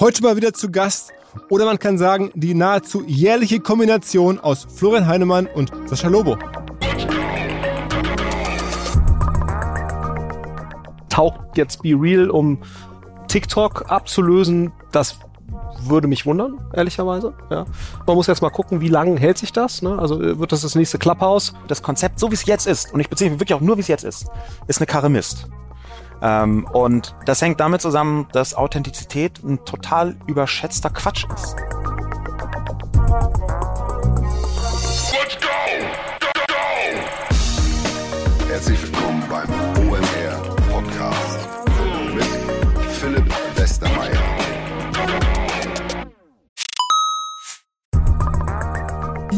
heute mal wieder zu Gast. Oder man kann sagen, die nahezu jährliche Kombination aus Florian Heinemann und Sascha Lobo. Taucht jetzt Be Real, um TikTok abzulösen, das würde mich wundern, ehrlicherweise. Ja. Man muss jetzt mal gucken, wie lange hält sich das. Ne? Also äh, wird das das nächste Clubhouse? Das Konzept, so wie es jetzt ist, und ich beziehe mich wirklich auch nur, wie es jetzt ist, ist eine Karre Mist. Ähm, und das hängt damit zusammen, dass Authentizität ein total überschätzter Quatsch ist.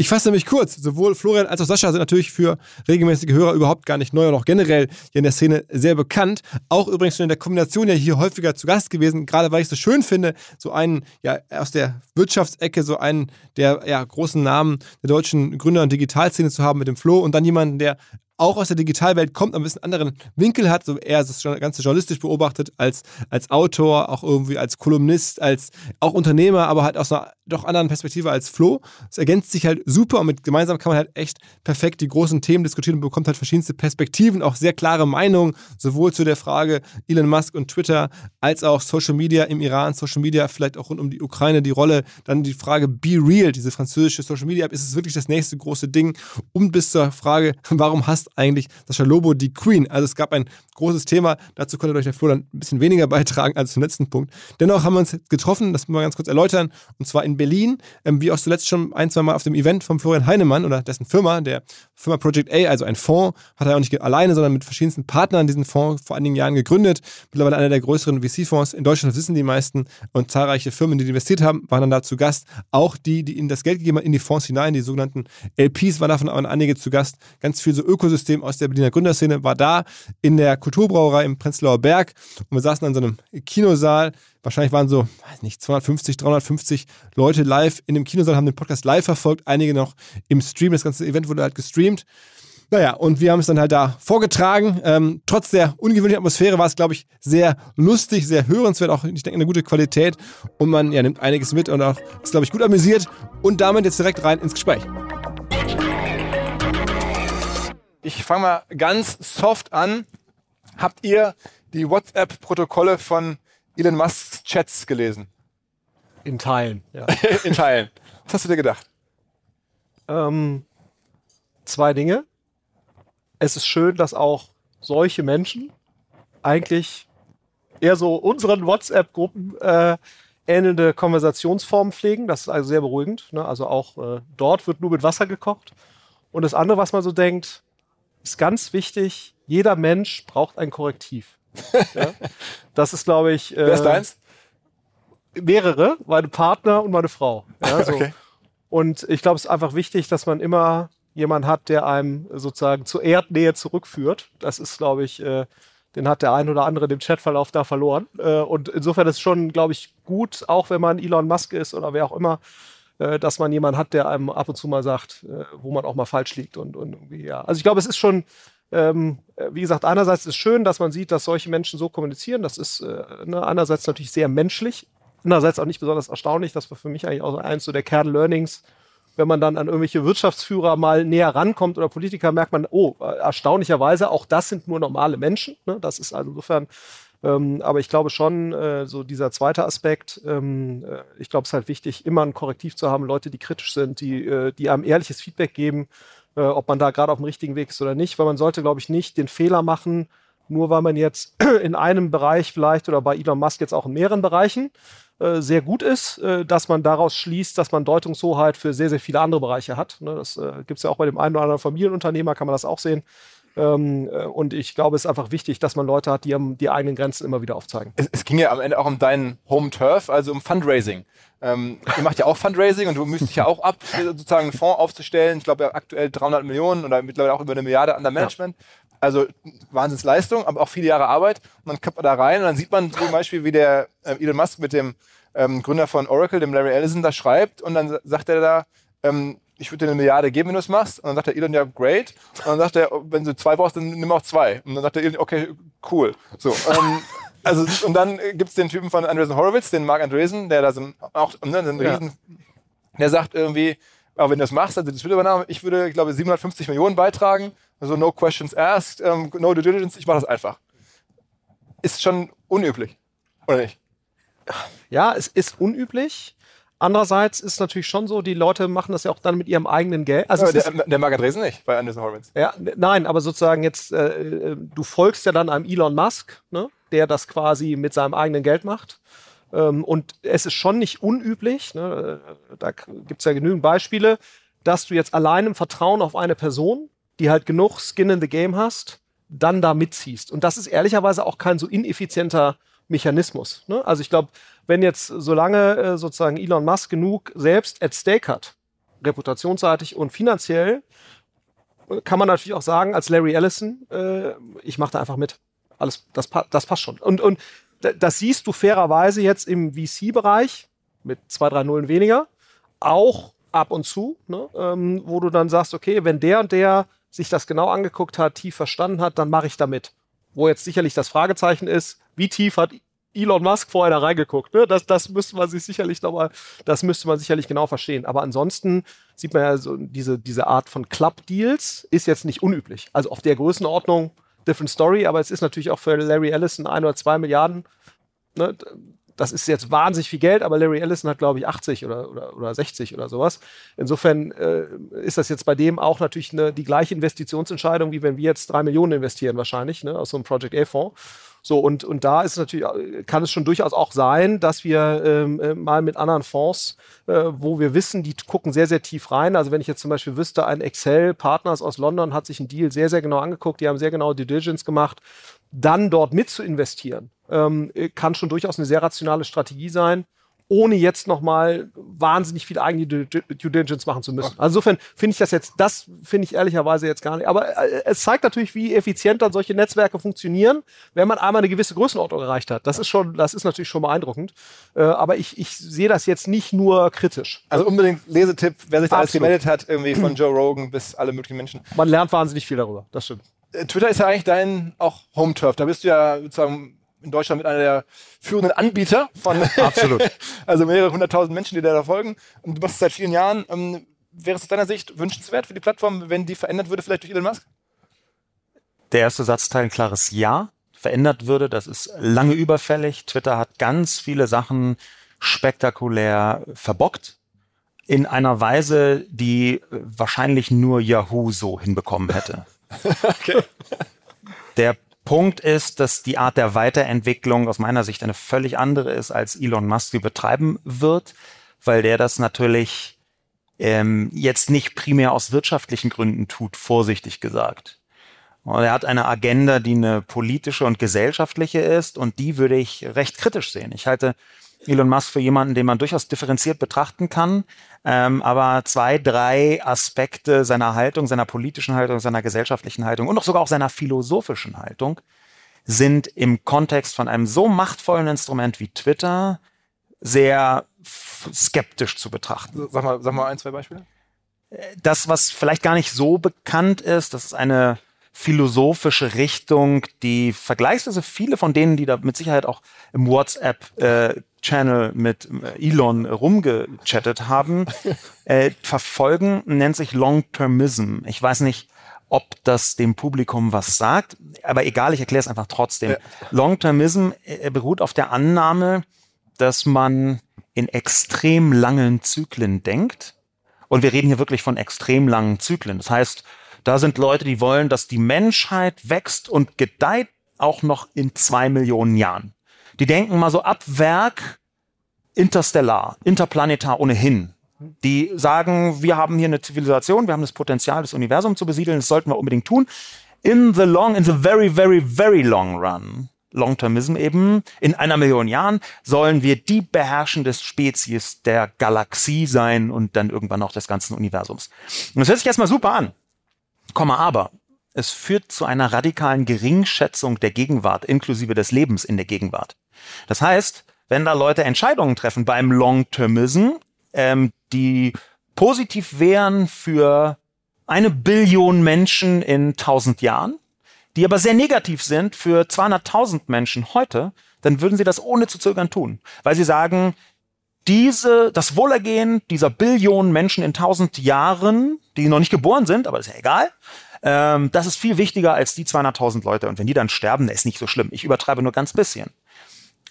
Ich fasse nämlich kurz. Sowohl Florian als auch Sascha sind natürlich für regelmäßige Hörer überhaupt gar nicht neu und auch generell hier in der Szene sehr bekannt. Auch übrigens schon in der Kombination ja hier häufiger zu Gast gewesen, gerade weil ich es so schön finde, so einen ja aus der Wirtschaftsecke, so einen der ja, großen Namen der deutschen Gründer- und Digitalszene zu haben mit dem Flo und dann jemanden, der auch aus der Digitalwelt kommt, ein bisschen anderen Winkel hat, so eher das Ganze journalistisch beobachtet, als, als Autor, auch irgendwie als Kolumnist, als auch Unternehmer, aber halt aus einer doch anderen Perspektive als Flo. Es ergänzt sich halt super und mit gemeinsam kann man halt echt perfekt die großen Themen diskutieren und bekommt halt verschiedenste Perspektiven, auch sehr klare Meinungen, sowohl zu der Frage Elon Musk und Twitter, als auch Social Media im Iran, Social Media vielleicht auch rund um die Ukraine, die Rolle, dann die Frage Be Real, diese französische Social Media App, ist es wirklich das nächste große Ding und bis zur Frage, warum hasst eigentlich Sascha Lobo die Queen? Also es gab ein großes Thema, dazu konnte euch der Flo dann ein bisschen weniger beitragen als zum letzten Punkt. Dennoch haben wir uns getroffen, das müssen wir ganz kurz erläutern, und zwar in Berlin, ähm, wie auch zuletzt schon ein, zwei Mal auf dem Event von Florian Heinemann oder dessen Firma, der Firma Project A, also ein Fonds, hat er auch nicht alleine, sondern mit verschiedensten Partnern diesen Fonds vor einigen Jahren gegründet. Mittlerweile einer der größeren VC-Fonds in Deutschland, das wissen die meisten. Und zahlreiche Firmen, die investiert haben, waren dann da zu Gast. Auch die, die ihnen das Geld gegeben haben in die Fonds hinein, die sogenannten LPs, waren davon auch einige zu Gast. Ganz viel so Ökosystem aus der Berliner Gründerszene war da in der Kulturbrauerei im Prenzlauer Berg. Und wir saßen in so einem Kinosaal wahrscheinlich waren so, weiß nicht, 250, 350 Leute live in dem Kinosaal, haben den Podcast live verfolgt, einige noch im Stream. Das ganze Event wurde halt gestreamt. Naja, und wir haben es dann halt da vorgetragen. Ähm, trotz der ungewöhnlichen Atmosphäre war es, glaube ich, sehr lustig, sehr hörenswert, auch, ich denke, eine gute Qualität. Und man ja, nimmt einiges mit und auch ist, glaube ich, gut amüsiert. Und damit jetzt direkt rein ins Gespräch. Ich fange mal ganz soft an. Habt ihr die WhatsApp-Protokolle von Elon Musks Chats gelesen? In Teilen, ja. In Teilen. Was hast du dir gedacht? Ähm, zwei Dinge. Es ist schön, dass auch solche Menschen eigentlich eher so unseren WhatsApp-Gruppen äh, ähnelnde Konversationsformen pflegen. Das ist also sehr beruhigend. Ne? Also auch äh, dort wird nur mit Wasser gekocht. Und das andere, was man so denkt, ist ganz wichtig, jeder Mensch braucht ein Korrektiv. ja? Das ist, glaube ich. Äh, Wer ist deins? Mehrere, meine Partner und meine Frau. Ja, so. Okay. Und ich glaube, es ist einfach wichtig, dass man immer jemanden hat, der einem sozusagen zur Erdnähe zurückführt. Das ist, glaube ich, äh, Den hat der ein oder andere im Chatverlauf da verloren. Äh, und insofern ist es schon, glaube ich, gut, auch wenn man Elon Musk ist oder wer auch immer, äh, dass man jemanden hat, der einem ab und zu mal sagt, äh, wo man auch mal falsch liegt. Und, und irgendwie, ja. Also ich glaube, es ist schon, ähm, äh, wie gesagt, einerseits ist es schön, dass man sieht, dass solche Menschen so kommunizieren. Das ist äh, ne, einerseits natürlich sehr menschlich, andererseits auch nicht besonders erstaunlich. Das war für mich eigentlich auch eins so der Kern-Learnings. Wenn man dann an irgendwelche Wirtschaftsführer mal näher rankommt oder Politiker, merkt man, oh, erstaunlicherweise, auch das sind nur normale Menschen. Ne? Das ist also insofern ähm, aber ich glaube schon, äh, so dieser zweite Aspekt, ähm, äh, ich glaube, es ist halt wichtig, immer ein Korrektiv zu haben, Leute, die kritisch sind, die, äh, die einem ehrliches Feedback geben, äh, ob man da gerade auf dem richtigen Weg ist oder nicht, weil man sollte, glaube ich, nicht den Fehler machen, nur weil man jetzt in einem Bereich vielleicht oder bei Elon Musk jetzt auch in mehreren Bereichen äh, sehr gut ist, äh, dass man daraus schließt, dass man Deutungshoheit für sehr, sehr viele andere Bereiche hat. Ne, das äh, gibt es ja auch bei dem einen oder anderen Familienunternehmer, kann man das auch sehen. Ähm, äh, und ich glaube, es ist einfach wichtig, dass man Leute hat, die die eigenen Grenzen immer wieder aufzeigen. Es, es ging ja am Ende auch um deinen Home Turf, also um Fundraising. Ähm, ihr macht ja auch Fundraising und du müsstest ja auch ab, sozusagen einen Fonds aufzustellen. Ich glaube ja aktuell 300 Millionen oder mittlerweile auch über eine Milliarde an der Management. Ja. Also Wahnsinnsleistung, aber auch viele Jahre Arbeit. Und dann kommt man da rein und dann sieht man zum Beispiel, wie der äh, Elon Musk mit dem ähm, Gründer von Oracle, dem Larry Ellison, da schreibt und dann sagt er da, ähm, ich würde dir eine Milliarde geben, wenn du es machst. Und dann sagt der Elon, ja, great. Und dann sagt er, wenn du zwei brauchst, dann nimm auch zwei. Und dann sagt der Elon, okay, cool. So, ähm, also, und dann gibt es den Typen von Andreessen Horowitz, den Mark Andreessen, der da so auch ne, so ein ja. Riesen, der sagt irgendwie, aber wenn du das machst, also das Übernahme, ich würde, ich glaube, 750 Millionen beitragen, also no questions asked, um, no due diligence, ich mache das einfach. Ist schon unüblich, oder nicht? Ja, es ist unüblich. Andererseits ist natürlich schon so, die Leute machen das ja auch dann mit ihrem eigenen Geld. Also der, der Mark Andresen nicht bei Anderson Horowitz. Ja, nein, aber sozusagen jetzt, äh, du folgst ja dann einem Elon Musk, ne, der das quasi mit seinem eigenen Geld macht. Ähm, und es ist schon nicht unüblich, ne, da gibt es ja genügend Beispiele, dass du jetzt allein im Vertrauen auf eine Person, die halt genug Skin in the Game hast, dann da mitziehst. Und das ist ehrlicherweise auch kein so ineffizienter Mechanismus. Ne? Also ich glaube, wenn jetzt solange äh, sozusagen Elon Musk genug selbst at stake hat, reputationsseitig und finanziell, kann man natürlich auch sagen, als Larry Ellison, äh, ich mache da einfach mit. Alles, das, das passt schon. Und, und das siehst du fairerweise jetzt im VC-Bereich mit zwei, drei Nullen weniger, auch ab und zu, ne? ähm, wo du dann sagst, okay, wenn der und der sich das genau angeguckt hat, tief verstanden hat, dann mache ich damit. Wo jetzt sicherlich das Fragezeichen ist, wie tief hat Elon Musk vorher da reingeguckt. Ne? Das, das müsste man sich sicherlich nochmal, das müsste man sicherlich genau verstehen. Aber ansonsten sieht man ja so, diese, diese Art von Club-Deals ist jetzt nicht unüblich. Also auf der Größenordnung, different story, aber es ist natürlich auch für Larry Ellison ein oder zwei Milliarden. Ne? Das ist jetzt wahnsinnig viel Geld, aber Larry Ellison hat, glaube ich, 80 oder, oder, oder 60 oder sowas. Insofern äh, ist das jetzt bei dem auch natürlich eine, die gleiche Investitionsentscheidung, wie wenn wir jetzt drei Millionen investieren wahrscheinlich, ne, aus so einem Project A-Fonds. So, und, und da ist natürlich, kann es schon durchaus auch sein, dass wir ähm, äh, mal mit anderen Fonds, äh, wo wir wissen, die gucken sehr, sehr tief rein. Also wenn ich jetzt zum Beispiel wüsste, ein Excel Partners aus London hat sich einen Deal sehr, sehr genau angeguckt, die haben sehr genau Due Diligence gemacht, dann dort mit zu investieren, ähm, kann schon durchaus eine sehr rationale Strategie sein ohne jetzt nochmal wahnsinnig viel eigene Due Diligence machen zu müssen. Also insofern finde ich das jetzt, das finde ich ehrlicherweise jetzt gar nicht. Aber äh, es zeigt natürlich, wie effizient dann solche Netzwerke funktionieren, wenn man einmal eine gewisse Größenordnung erreicht hat. Das ist schon, das ist natürlich schon beeindruckend. Äh, aber ich, ich sehe das jetzt nicht nur kritisch. Also unbedingt Lesetipp, wer sich da alles gemeldet hat, irgendwie von Joe Rogan bis alle möglichen Menschen. Man lernt wahnsinnig viel darüber, das stimmt. Äh, Twitter ist ja eigentlich dein auch Home-Turf. Da bist du ja sozusagen in Deutschland mit einer der führenden Anbieter von Absolut. also mehrere hunderttausend Menschen, die da folgen. Und du machst es seit vielen Jahren. Ähm, wäre es aus deiner Sicht wünschenswert für die Plattform, wenn die verändert würde, vielleicht durch Elon Musk? Der erste Satzteil ein klares Ja. Verändert würde, das ist lange überfällig. Twitter hat ganz viele Sachen spektakulär verbockt in einer Weise, die wahrscheinlich nur Yahoo so hinbekommen hätte. okay. Der Punkt ist, dass die Art der Weiterentwicklung aus meiner Sicht eine völlig andere ist, als Elon Musk sie betreiben wird, weil der das natürlich ähm, jetzt nicht primär aus wirtschaftlichen Gründen tut, vorsichtig gesagt. Und er hat eine Agenda, die eine politische und gesellschaftliche ist und die würde ich recht kritisch sehen. Ich halte Elon Musk für jemanden, den man durchaus differenziert betrachten kann, ähm, aber zwei, drei Aspekte seiner Haltung, seiner politischen Haltung, seiner gesellschaftlichen Haltung und auch sogar auch seiner philosophischen Haltung sind im Kontext von einem so machtvollen Instrument wie Twitter sehr skeptisch zu betrachten. Sag mal, sag mal ein, zwei Beispiele. Das, was vielleicht gar nicht so bekannt ist, das ist eine philosophische Richtung, die vergleichsweise viele von denen, die da mit Sicherheit auch im WhatsApp-Channel äh, mit äh, Elon rumgechattet haben, äh, verfolgen, nennt sich Long-Termism. Ich weiß nicht, ob das dem Publikum was sagt, aber egal, ich erkläre es einfach trotzdem. Ja. Long-Termism äh, beruht auf der Annahme, dass man in extrem langen Zyklen denkt. Und wir reden hier wirklich von extrem langen Zyklen. Das heißt, da sind Leute, die wollen, dass die Menschheit wächst und gedeiht auch noch in zwei Millionen Jahren. Die denken mal so ab Werk interstellar, interplanetar ohnehin. Die sagen, wir haben hier eine Zivilisation, wir haben das Potenzial, das Universum zu besiedeln, das sollten wir unbedingt tun. In the long, in the very, very, very long run Long-Termism eben, in einer Million Jahren sollen wir die beherrschende Spezies der Galaxie sein und dann irgendwann auch des ganzen Universums. Und das hört sich erstmal super an. Komma aber, es führt zu einer radikalen Geringschätzung der Gegenwart, inklusive des Lebens in der Gegenwart. Das heißt, wenn da Leute Entscheidungen treffen beim Long-Termism, ähm, die positiv wären für eine Billion Menschen in tausend Jahren, die aber sehr negativ sind für 200.000 Menschen heute, dann würden sie das ohne zu zögern tun, weil sie sagen, diese, das Wohlergehen dieser Billionen Menschen in tausend Jahren, die noch nicht geboren sind, aber ist ja egal, ähm, das ist viel wichtiger als die 200.000 Leute. Und wenn die dann sterben, ist nicht so schlimm. Ich übertreibe nur ganz bisschen.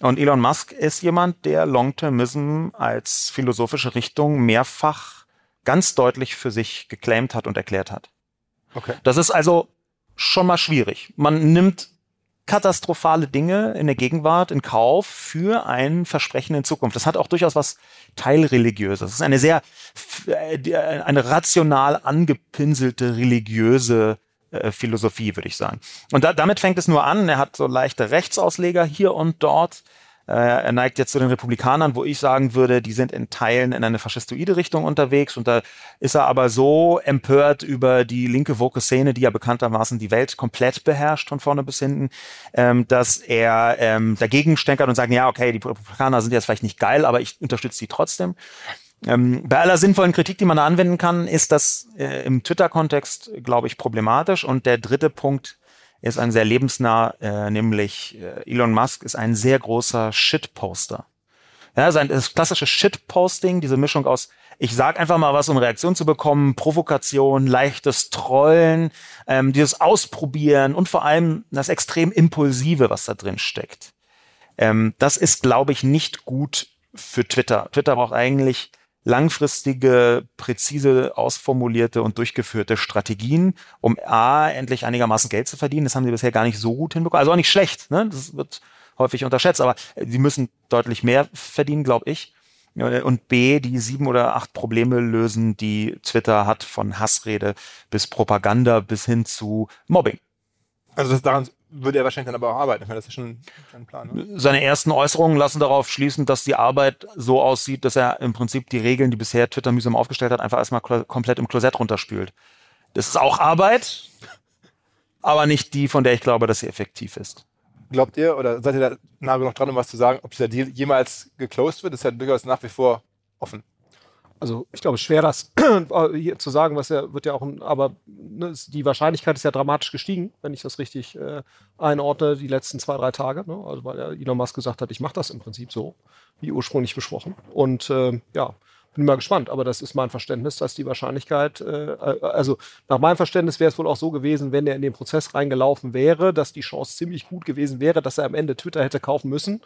Und Elon Musk ist jemand, der Long-Termism als philosophische Richtung mehrfach ganz deutlich für sich geclaimt hat und erklärt hat. Okay. Das ist also schon mal schwierig. Man nimmt katastrophale Dinge in der Gegenwart in Kauf für ein Versprechen in Zukunft. Das hat auch durchaus was teilreligiöses. Das ist eine sehr, äh, eine rational angepinselte religiöse äh, Philosophie, würde ich sagen. Und da, damit fängt es nur an. Er hat so leichte Rechtsausleger hier und dort. Äh, er neigt jetzt zu den Republikanern, wo ich sagen würde, die sind in Teilen in eine faschistoide Richtung unterwegs. Und da ist er aber so empört über die linke woke Szene, die ja bekanntermaßen die Welt komplett beherrscht von vorne bis hinten, ähm, dass er ähm, dagegen stänkert und sagt, ja, okay, die Republikaner sind jetzt vielleicht nicht geil, aber ich unterstütze sie trotzdem. Ähm, bei aller sinnvollen Kritik, die man da anwenden kann, ist das äh, im Twitter-Kontext, glaube ich, problematisch. Und der dritte Punkt, ist ein sehr lebensnah, äh, nämlich äh, Elon Musk ist ein sehr großer Shitposter. Ja, sein das klassische Shitposting, diese Mischung aus ich sag einfach mal was, um Reaktion zu bekommen, Provokation, leichtes Trollen, ähm, dieses Ausprobieren und vor allem das extrem Impulsive, was da drin steckt. Ähm, das ist, glaube ich, nicht gut für Twitter. Twitter braucht eigentlich langfristige, präzise ausformulierte und durchgeführte Strategien, um A, endlich einigermaßen Geld zu verdienen. Das haben sie bisher gar nicht so gut hinbekommen. Also auch nicht schlecht, ne? Das wird häufig unterschätzt, aber sie müssen deutlich mehr verdienen, glaube ich. Und B, die sieben oder acht Probleme lösen, die Twitter hat, von Hassrede bis Propaganda bis hin zu Mobbing. Also das daran würde er wahrscheinlich dann aber auch arbeiten. Ich meine, das ist schon ein Plan. Ne? Seine ersten Äußerungen lassen darauf schließen, dass die Arbeit so aussieht, dass er im Prinzip die Regeln, die bisher Twitter mühsam aufgestellt hat, einfach erstmal komplett im Klosett runterspült. Das ist auch Arbeit, aber nicht die, von der ich glaube, dass sie effektiv ist. Glaubt ihr oder seid ihr da nah genug dran, um was zu sagen, ob dieser Deal jemals geclosed wird? Das ist ja durchaus nach wie vor offen also ich glaube, schwer das hier zu sagen, was ja wird ja auch, aber ne, die Wahrscheinlichkeit ist ja dramatisch gestiegen, wenn ich das richtig äh, einordne, die letzten zwei, drei Tage. Ne? Also weil ja Elon Musk gesagt hat, ich mache das im Prinzip so, wie ursprünglich besprochen. Und äh, ja, bin mal gespannt, aber das ist mein Verständnis, dass die Wahrscheinlichkeit, äh, äh also nach meinem Verständnis wäre es wohl auch so gewesen, wenn er in den Prozess reingelaufen wäre, dass die Chance ziemlich gut gewesen wäre, dass er am Ende Twitter hätte kaufen müssen.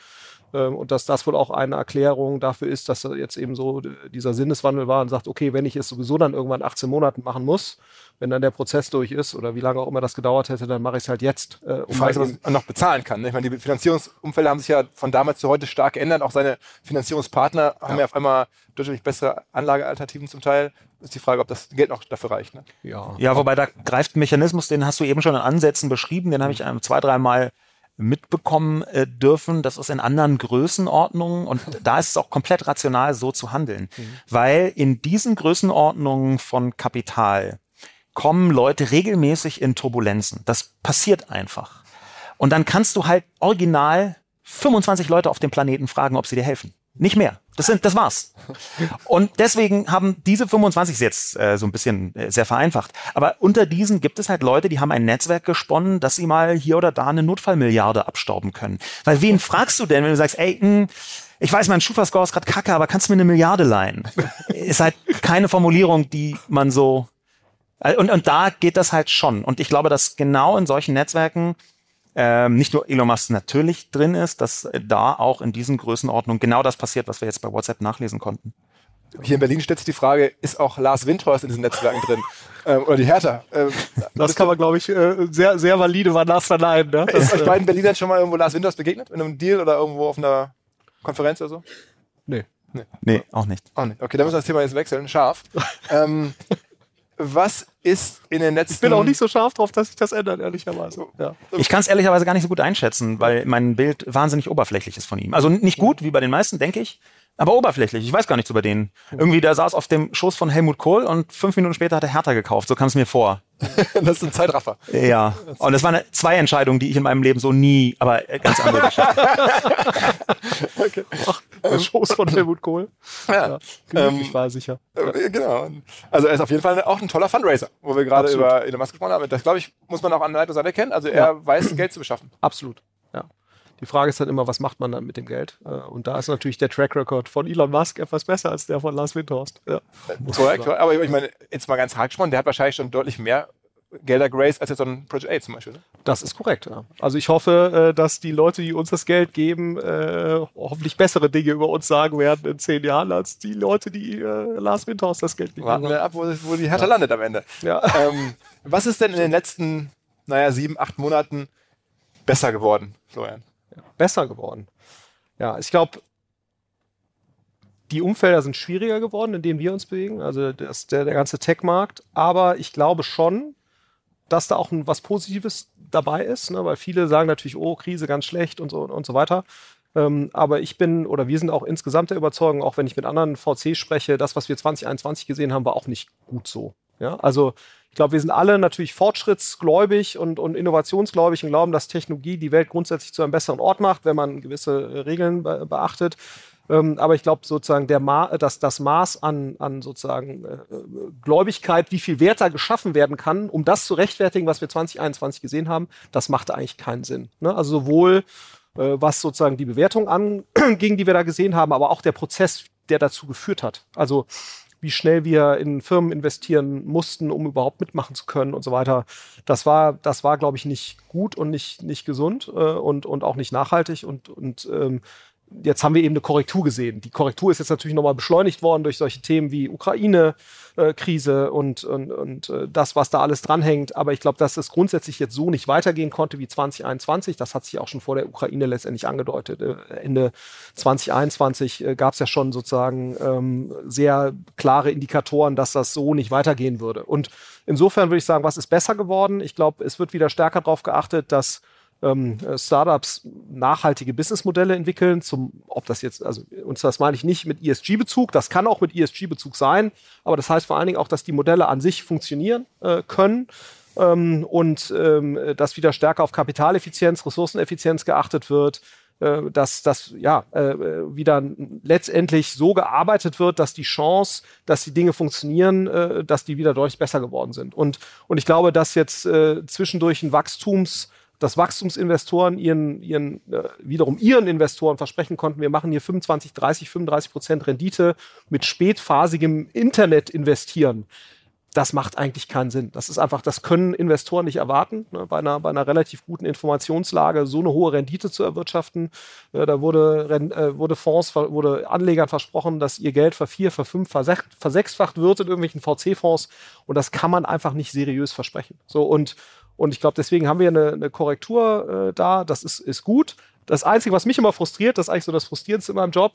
Ähm, und dass das wohl auch eine Erklärung dafür ist, dass jetzt eben so dieser Sinneswandel war und sagt, okay, wenn ich es sowieso dann irgendwann 18 Monaten machen muss, wenn dann der Prozess durch ist oder wie lange auch immer das gedauert hätte, dann mache ich es halt jetzt. Äh, um Frage ist, was man noch bezahlen kann. Ne? Ich meine, die Finanzierungsumfälle haben sich ja von damals zu heute stark geändert. Auch seine Finanzierungspartner ja. haben ja auf einmal deutlich bessere Anlagealternativen zum Teil. Ist die Frage, ob das Geld noch dafür reicht. Ne? Ja. ja, wobei da greift ein Mechanismus, den hast du eben schon in Ansätzen beschrieben, den habe ich einem zwei, dreimal mitbekommen äh, dürfen. Das ist in anderen Größenordnungen und da ist es auch komplett rational, so zu handeln. Mhm. Weil in diesen Größenordnungen von Kapital kommen Leute regelmäßig in Turbulenzen. Das passiert einfach. Und dann kannst du halt original 25 Leute auf dem Planeten fragen, ob sie dir helfen. Nicht mehr. Das sind, das war's. Und deswegen haben diese 25 jetzt äh, so ein bisschen äh, sehr vereinfacht. Aber unter diesen gibt es halt Leute, die haben ein Netzwerk gesponnen, dass sie mal hier oder da eine Notfallmilliarde abstauben können. Weil wen fragst du denn, wenn du sagst, ey, mh, hm, ich weiß, mein Schufa-Score ist gerade kacke, aber kannst du mir eine Milliarde leihen? ist halt keine Formulierung, die man so. Äh, und, und da geht das halt schon. Und ich glaube, dass genau in solchen Netzwerken ähm, nicht nur Elon Musk natürlich drin ist, dass da auch in diesen Größenordnungen genau das passiert, was wir jetzt bei WhatsApp nachlesen konnten. Hier in Berlin stellt sich die Frage, ist auch Lars Windhorst in diesen Netzwerken drin? Ähm, oder die Hertha? Ähm, das kann man, glaube ich, äh, sehr, sehr valide war das verneinen. Ne? ist euch beiden Berlinern schon mal irgendwo Lars Windhorst begegnet? In einem Deal oder irgendwo auf einer Konferenz oder so? Nee. Nee, nee auch nicht. Auch nicht. Okay, dann müssen wir das Thema jetzt wechseln. Scharf. ähm, was ist in den letzten... Ich bin auch nicht so scharf drauf, dass sich das ändert, ehrlicherweise. Ja. Ich kann es ehrlicherweise gar nicht so gut einschätzen, weil mein Bild wahnsinnig oberflächlich ist von ihm. Also nicht gut, wie bei den meisten, denke ich, aber oberflächlich. Ich weiß gar nichts über den. Irgendwie, der saß auf dem Schoß von Helmut Kohl und fünf Minuten später hat er Hertha gekauft. So kam es mir vor. das ist ein Zeitraffer. Ja. Und das waren zwei Entscheidungen, die ich in meinem Leben so nie, aber ganz andere Geschichte. okay. Ach, der Schoß von Helmut Kohl. Ja. ja ähm, war sicher. Äh, genau. Also er ist auf jeden Fall auch ein toller Fundraiser, wo wir gerade über Elon Musk gesprochen haben. Das, glaube ich, muss man auch an der Seite kennen. Also er ja. weiß, Geld zu beschaffen. Absolut. Ja. Die Frage ist dann immer, was macht man dann mit dem Geld? Äh, und da ist natürlich der Track Record von Elon Musk etwas besser als der von Lars Windhorst. Ja. Korrekt, aber ich meine, jetzt mal ganz hart gesprochen, der hat wahrscheinlich schon deutlich mehr Gelder Grace als jetzt so ein Project A zum Beispiel. Ne? Das ist korrekt, ja. Also ich hoffe, äh, dass die Leute, die uns das Geld geben, äh, hoffentlich bessere Dinge über uns sagen werden in zehn Jahren, als die Leute, die Lars Windhorst das Geld haben. Warten wir ab, wo, wo die Hertha ja. landet am Ende. Ja. Ähm, was ist denn in den letzten, naja, sieben, acht Monaten besser geworden, Florian? Besser geworden. Ja, ich glaube, die Umfelder sind schwieriger geworden, in denen wir uns bewegen, also das, der, der ganze Tech-Markt. Aber ich glaube schon, dass da auch ein, was Positives dabei ist, ne? weil viele sagen natürlich, oh, Krise ganz schlecht und so und so weiter. Ähm, aber ich bin oder wir sind auch insgesamt der Überzeugung, auch wenn ich mit anderen VCs spreche, das, was wir 2021 gesehen haben, war auch nicht gut so. Ja, also ich glaube, wir sind alle natürlich fortschrittsgläubig und, und innovationsgläubig und glauben, dass Technologie die Welt grundsätzlich zu einem besseren Ort macht, wenn man gewisse äh, Regeln be beachtet. Ähm, aber ich glaube sozusagen, der Ma dass das Maß an, an sozusagen äh, Gläubigkeit, wie viel Wert da geschaffen werden kann, um das zu rechtfertigen, was wir 2021 gesehen haben, das machte eigentlich keinen Sinn. Ne? Also sowohl äh, was sozusagen die Bewertung anging, die wir da gesehen haben, aber auch der Prozess, der dazu geführt hat. Also wie schnell wir in Firmen investieren mussten, um überhaupt mitmachen zu können und so weiter. Das war, das war, glaube ich, nicht gut und nicht, nicht gesund äh, und, und auch nicht nachhaltig und, und ähm, jetzt haben wir eben eine Korrektur gesehen. Die Korrektur ist jetzt natürlich nochmal beschleunigt worden durch solche Themen wie Ukraine-Krise äh, und, und, und äh, das, was da alles dranhängt. Aber ich glaube, dass es grundsätzlich jetzt so nicht weitergehen konnte wie 2021. Das hat sich auch schon vor der Ukraine letztendlich angedeutet. Äh, Ende 2021 äh, gab es ja schon sozusagen ähm, sehr klare Indikatoren, dass das so nicht weitergehen würde. Und insofern würde ich sagen, was ist besser geworden? Ich glaube, es wird wieder stärker darauf geachtet, dass ähm, Startups nachhaltige Businessmodelle entwickeln, zum, ob das jetzt, also und das meine ich nicht mit ESG-Bezug, das kann auch mit ESG-Bezug sein, aber das heißt vor allen Dingen auch, dass die Modelle an sich funktionieren äh, können ähm, und ähm, dass wieder stärker auf Kapitaleffizienz, Ressourceneffizienz geachtet wird, äh, dass das ja äh, wieder letztendlich so gearbeitet wird, dass die Chance, dass die Dinge funktionieren, äh, dass die wieder deutlich besser geworden sind. Und, und ich glaube, dass jetzt äh, zwischendurch ein Wachstums dass Wachstumsinvestoren ihren, ihren äh, wiederum ihren Investoren versprechen konnten, wir machen hier 25, 30, 35 Prozent Rendite mit spätphasigem Internet investieren. Das macht eigentlich keinen Sinn. Das ist einfach, das können Investoren nicht erwarten, ne, bei, einer, bei einer relativ guten Informationslage so eine hohe Rendite zu erwirtschaften. Äh, da wurde, äh, wurde Fonds, wurde Anlegern versprochen, dass ihr Geld vervier, verfünf, versech, versechsfacht wird in irgendwelchen VC-Fonds. Und das kann man einfach nicht seriös versprechen. So, und, und ich glaube, deswegen haben wir eine, eine Korrektur äh, da. Das ist, ist gut. Das Einzige, was mich immer frustriert, das ist eigentlich so das Frustrierendste in meinem Job,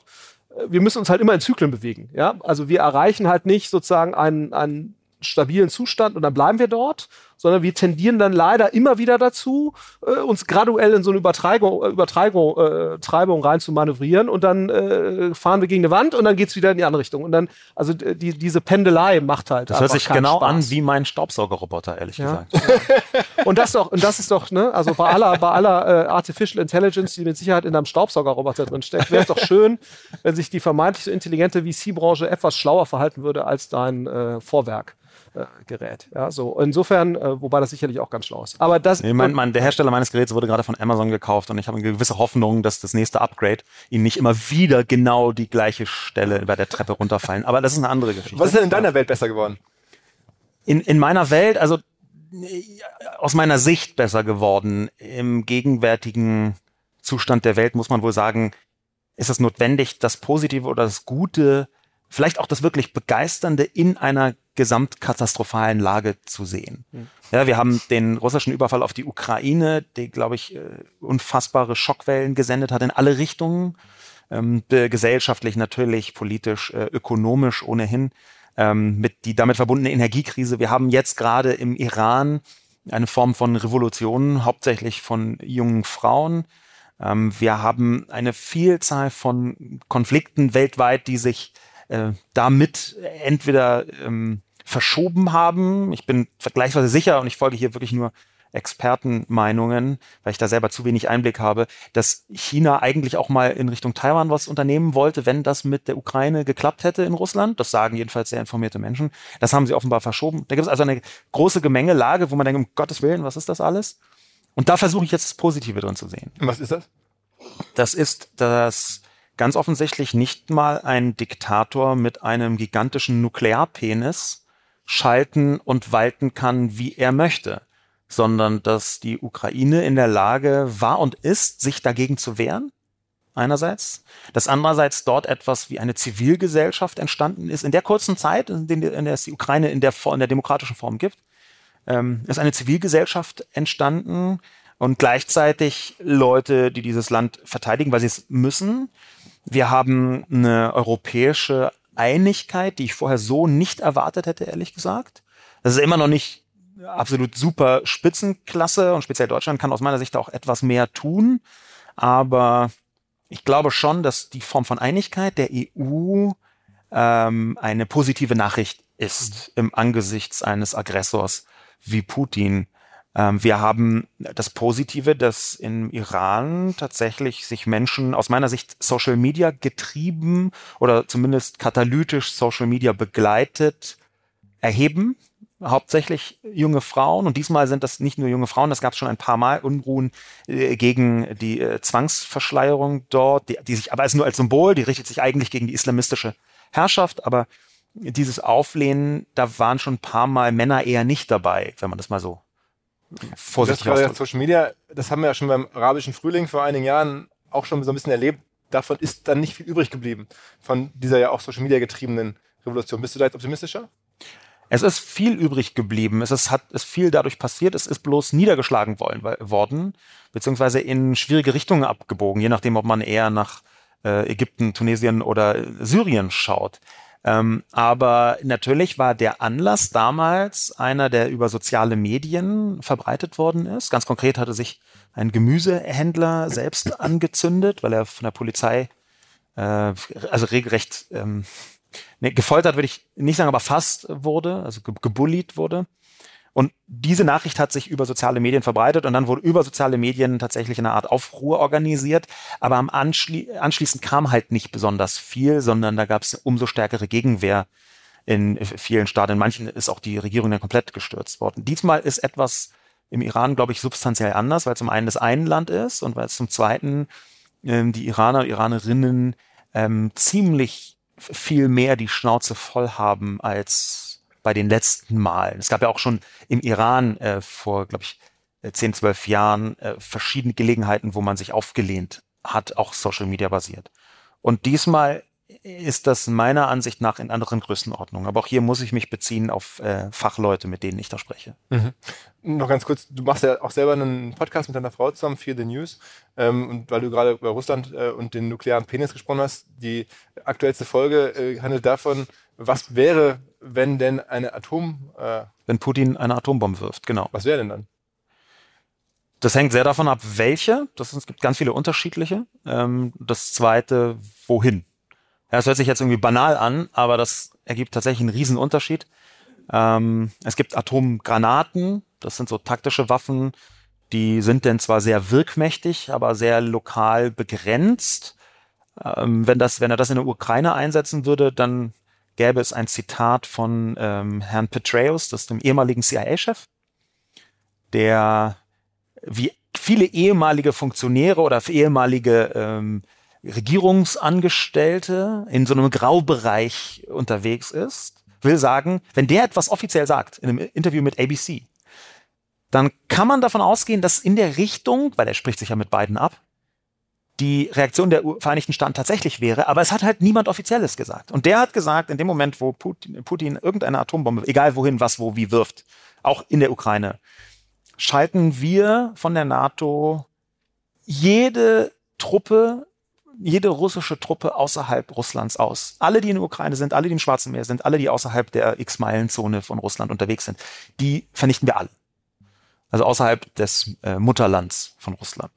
äh, wir müssen uns halt immer in Zyklen bewegen. Ja? Also wir erreichen halt nicht sozusagen einen, einen stabilen Zustand und dann bleiben wir dort, sondern wir tendieren dann leider immer wieder dazu, äh, uns graduell in so eine Übertreibung, äh, Übertreibung äh, Treibung rein zu manövrieren und dann äh, fahren wir gegen eine Wand und dann geht's wieder in die andere Richtung. Und dann, also die, diese Pendelei macht halt. Das hört sich genau Spaß. an wie mein Staubsaugerroboter, ehrlich Ja. gesagt. Und das doch, und das ist doch, ne, also bei aller, bei aller äh, Artificial Intelligence, die mit Sicherheit in einem Staubsaugerroboter drin steckt, wäre es doch schön, wenn sich die vermeintlich so intelligente VC-Branche etwas schlauer verhalten würde als dein äh, Vorwerk. Äh, Gerät. Ja, so insofern, äh, wobei das sicherlich auch ganz schlau ist. Aber das, Nee, mein, mein, der Hersteller meines Geräts wurde gerade von Amazon gekauft und ich habe eine gewisse Hoffnung, dass das nächste Upgrade ihnen nicht immer wieder genau die gleiche Stelle bei der Treppe runterfallen. Aber das ist eine andere Geschichte. Was ist denn in deiner Welt besser geworden? in, in meiner Welt, also aus meiner Sicht besser geworden. Im gegenwärtigen Zustand der Welt muss man wohl sagen, ist es notwendig, das Positive oder das Gute, vielleicht auch das wirklich Begeisternde in einer gesamtkatastrophalen Lage zu sehen. Ja, wir haben den russischen Überfall auf die Ukraine, der, glaube ich, äh, unfassbare Schockwellen gesendet hat in alle Richtungen, ähm, gesellschaftlich natürlich, politisch, äh, ökonomisch ohnehin ähm, mit die damit verbundene Energiekrise. Wir haben jetzt gerade im Iran eine Form von Revolution, hauptsächlich von jungen Frauen. Ähm, wir haben eine Vielzahl von Konflikten weltweit, die sich äh, damit entweder ähm, verschoben haben. Ich bin vergleichsweise sicher und ich folge hier wirklich nur Expertenmeinungen, weil ich da selber zu wenig Einblick habe, dass China eigentlich auch mal in Richtung Taiwan was unternehmen wollte, wenn das mit der Ukraine geklappt hätte in Russland. Das sagen jedenfalls sehr informierte Menschen. Das haben sie offenbar verschoben. Da gibt es also eine große Gemengelage, wo man denkt, um Gottes Willen, was ist das alles? Und da versuche ich jetzt das Positive drin zu sehen. Und was ist das? Das ist, dass ganz offensichtlich nicht mal ein Diktator mit einem gigantischen Nuklearpenis schalten und walten kann, wie er möchte, sondern dass die Ukraine in der Lage war und ist, sich dagegen zu wehren. Einerseits. Dass andererseits dort etwas wie eine Zivilgesellschaft entstanden ist. In der kurzen Zeit, in der, es die Ukraine in der, in der demokratischen Form gibt, ähm, ist eine Zivilgesellschaft entstanden und gleichzeitig Leute, die dieses Land verteidigen, weil sie es müssen. Wir haben eine europäische Einigkeit, die ich vorher so nicht erwartet hätte, ehrlich gesagt. Das ist immer noch nicht absolut super Spitzenklasse und speziell Deutschland kann aus meiner Sicht auch etwas mehr tun. Aber ich glaube schon, dass die Form von Einigkeit der EU ähm, eine positive Nachricht ist im Angesichts eines Aggressors wie Putin. Ähm, wir haben das Positive, dass im Iran tatsächlich sich Menschen aus meiner Sicht Social Media getrieben oder zumindest katalytisch Social Media begleitet erheben. Hauptsächlich junge Frauen und diesmal sind das nicht nur junge Frauen, das gab es schon ein paar Mal Unruhen äh, gegen die äh, Zwangsverschleierung dort, die, die sich aber als nur als Symbol, die richtet sich eigentlich gegen die islamistische Herrschaft, aber dieses Auflehnen, da waren schon ein paar Mal Männer eher nicht dabei, wenn man das mal so Das vorsichtig gerade ausdrückt. Social Media, das haben wir ja schon beim arabischen Frühling vor einigen Jahren auch schon so ein bisschen erlebt. Davon ist dann nicht viel übrig geblieben. Von dieser ja auch Social Media getriebenen Revolution. Bist du da jetzt optimistischer? Es ist viel übrig geblieben. Es ist, hat, ist viel dadurch passiert. Es ist bloß niedergeschlagen weil- worden, beziehungsweise in schwierige Richtungen abgebogen, je nachdem, ob man eher nach äh, Ägypten, Tunesien oder Syrien schaut. Ähm, aber natürlich war der Anlass damals einer, der über soziale Medien verbreitet worden ist. Ganz konkret hatte sich ein Gemüsehändler selbst angezündet, weil er von der Polizei äh, also regelrecht ähm, ne, gefoltert würde ich nicht sagen, aber fast wurde, also ge gebullied wurde. Und diese Nachricht hat sich über soziale Medien verbreitet und dann wurde über soziale Medien tatsächlich eine Art Aufruhr organisiert. Aber am Anschli anschließend kam halt nicht besonders viel, sondern da gab es umso stärkere Gegenwehr in vielen Staaten. In manchen ist auch die Regierung dann komplett gestürzt worden. Diesmal ist etwas im Iran, glaube ich, substanziell anders, weil zum einen das ein Land ist und weil es zum zweiten ähm, die Iraner und Iranerinnen ähm, ziemlich viel mehr die Schnauze voll haben als bei den letzten Malen. Es gab ja auch schon im Iran äh, vor, glaube ich, äh, 10, 12 Jahren äh, verschiedene Gelegenheiten, wo man sich aufgelehnt hat, auch Social Media basiert. Und diesmal ist das meiner Ansicht nach in anderen Größenordnungen. Aber auch hier muss ich mich beziehen auf äh, Fachleute, mit denen ich da spreche. Noch ganz kurz, du machst ja auch selber einen Podcast mit deiner Frau zusammen, Fear the News. Ähm, und weil du gerade über Russland äh, und den nuklearen Penis gesprochen hast, die aktuellste Folge äh, handelt davon, was wäre, wenn denn eine Atom... Äh, Wenn Putin eine Atombombe wirft, genau. was wäre denn dann? Das hängt sehr davon ab, welche. Das, es gibt ganz viele unterschiedliche. Ähm, das zweite, wohin. Ja, das hört sich jetzt irgendwie banal an, aber das ergibt tatsächlich einen riesen Unterschied. Ähm, es gibt Atomgranaten, das sind so taktische Waffen, die sind denn zwar sehr wirkmächtig, aber sehr lokal begrenzt. Ähm, wenn, das, wenn er das in der Ukraine einsetzen würde, dann gäbe es ein Zitat von ähm, Herrn Petraeus, das ist dem ehemaligen CIA-Chef, der wie viele ehemalige Funktionäre oder ehemalige ähm, Regierungsangestellte in so einem Graubereich unterwegs ist, will sagen, wenn der etwas offiziell sagt, in einem Interview mit ABC, dann kann man davon ausgehen, dass in der Richtung, weil er spricht sich ja mit beiden ab, die Reaktion der Vereinigten Staaten tatsächlich wäre, aber es hat halt niemand Offizielles gesagt. Und der hat gesagt, in dem Moment, wo Putin, Putin irgendeine Atombombe, egal wohin, was, wo, wie wirft, auch in der Ukraine, schalten wir von der NATO jede Truppe, jede russische Truppe außerhalb Russlands aus. Alle, die in der Ukraine sind, alle, die im Schwarzen Meer sind, alle, die außerhalb der X-Meilen-Zone von Russland unterwegs sind, die vernichten wir alle. Also außerhalb des äh, Mutterlands von Russland.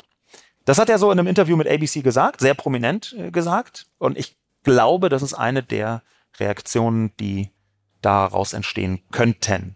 Das hat er so in einem Interview mit ABC gesagt, sehr prominent äh, gesagt. Und ich glaube, das ist eine der Reaktionen, die daraus entstehen könnten.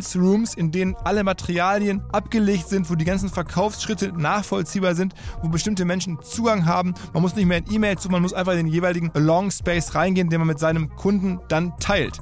Rooms, in denen alle Materialien abgelegt sind, wo die ganzen Verkaufsschritte nachvollziehbar sind, wo bestimmte Menschen Zugang haben. Man muss nicht mehr in E-Mails suchen, man muss einfach in den jeweiligen Along Space reingehen, den man mit seinem Kunden dann teilt.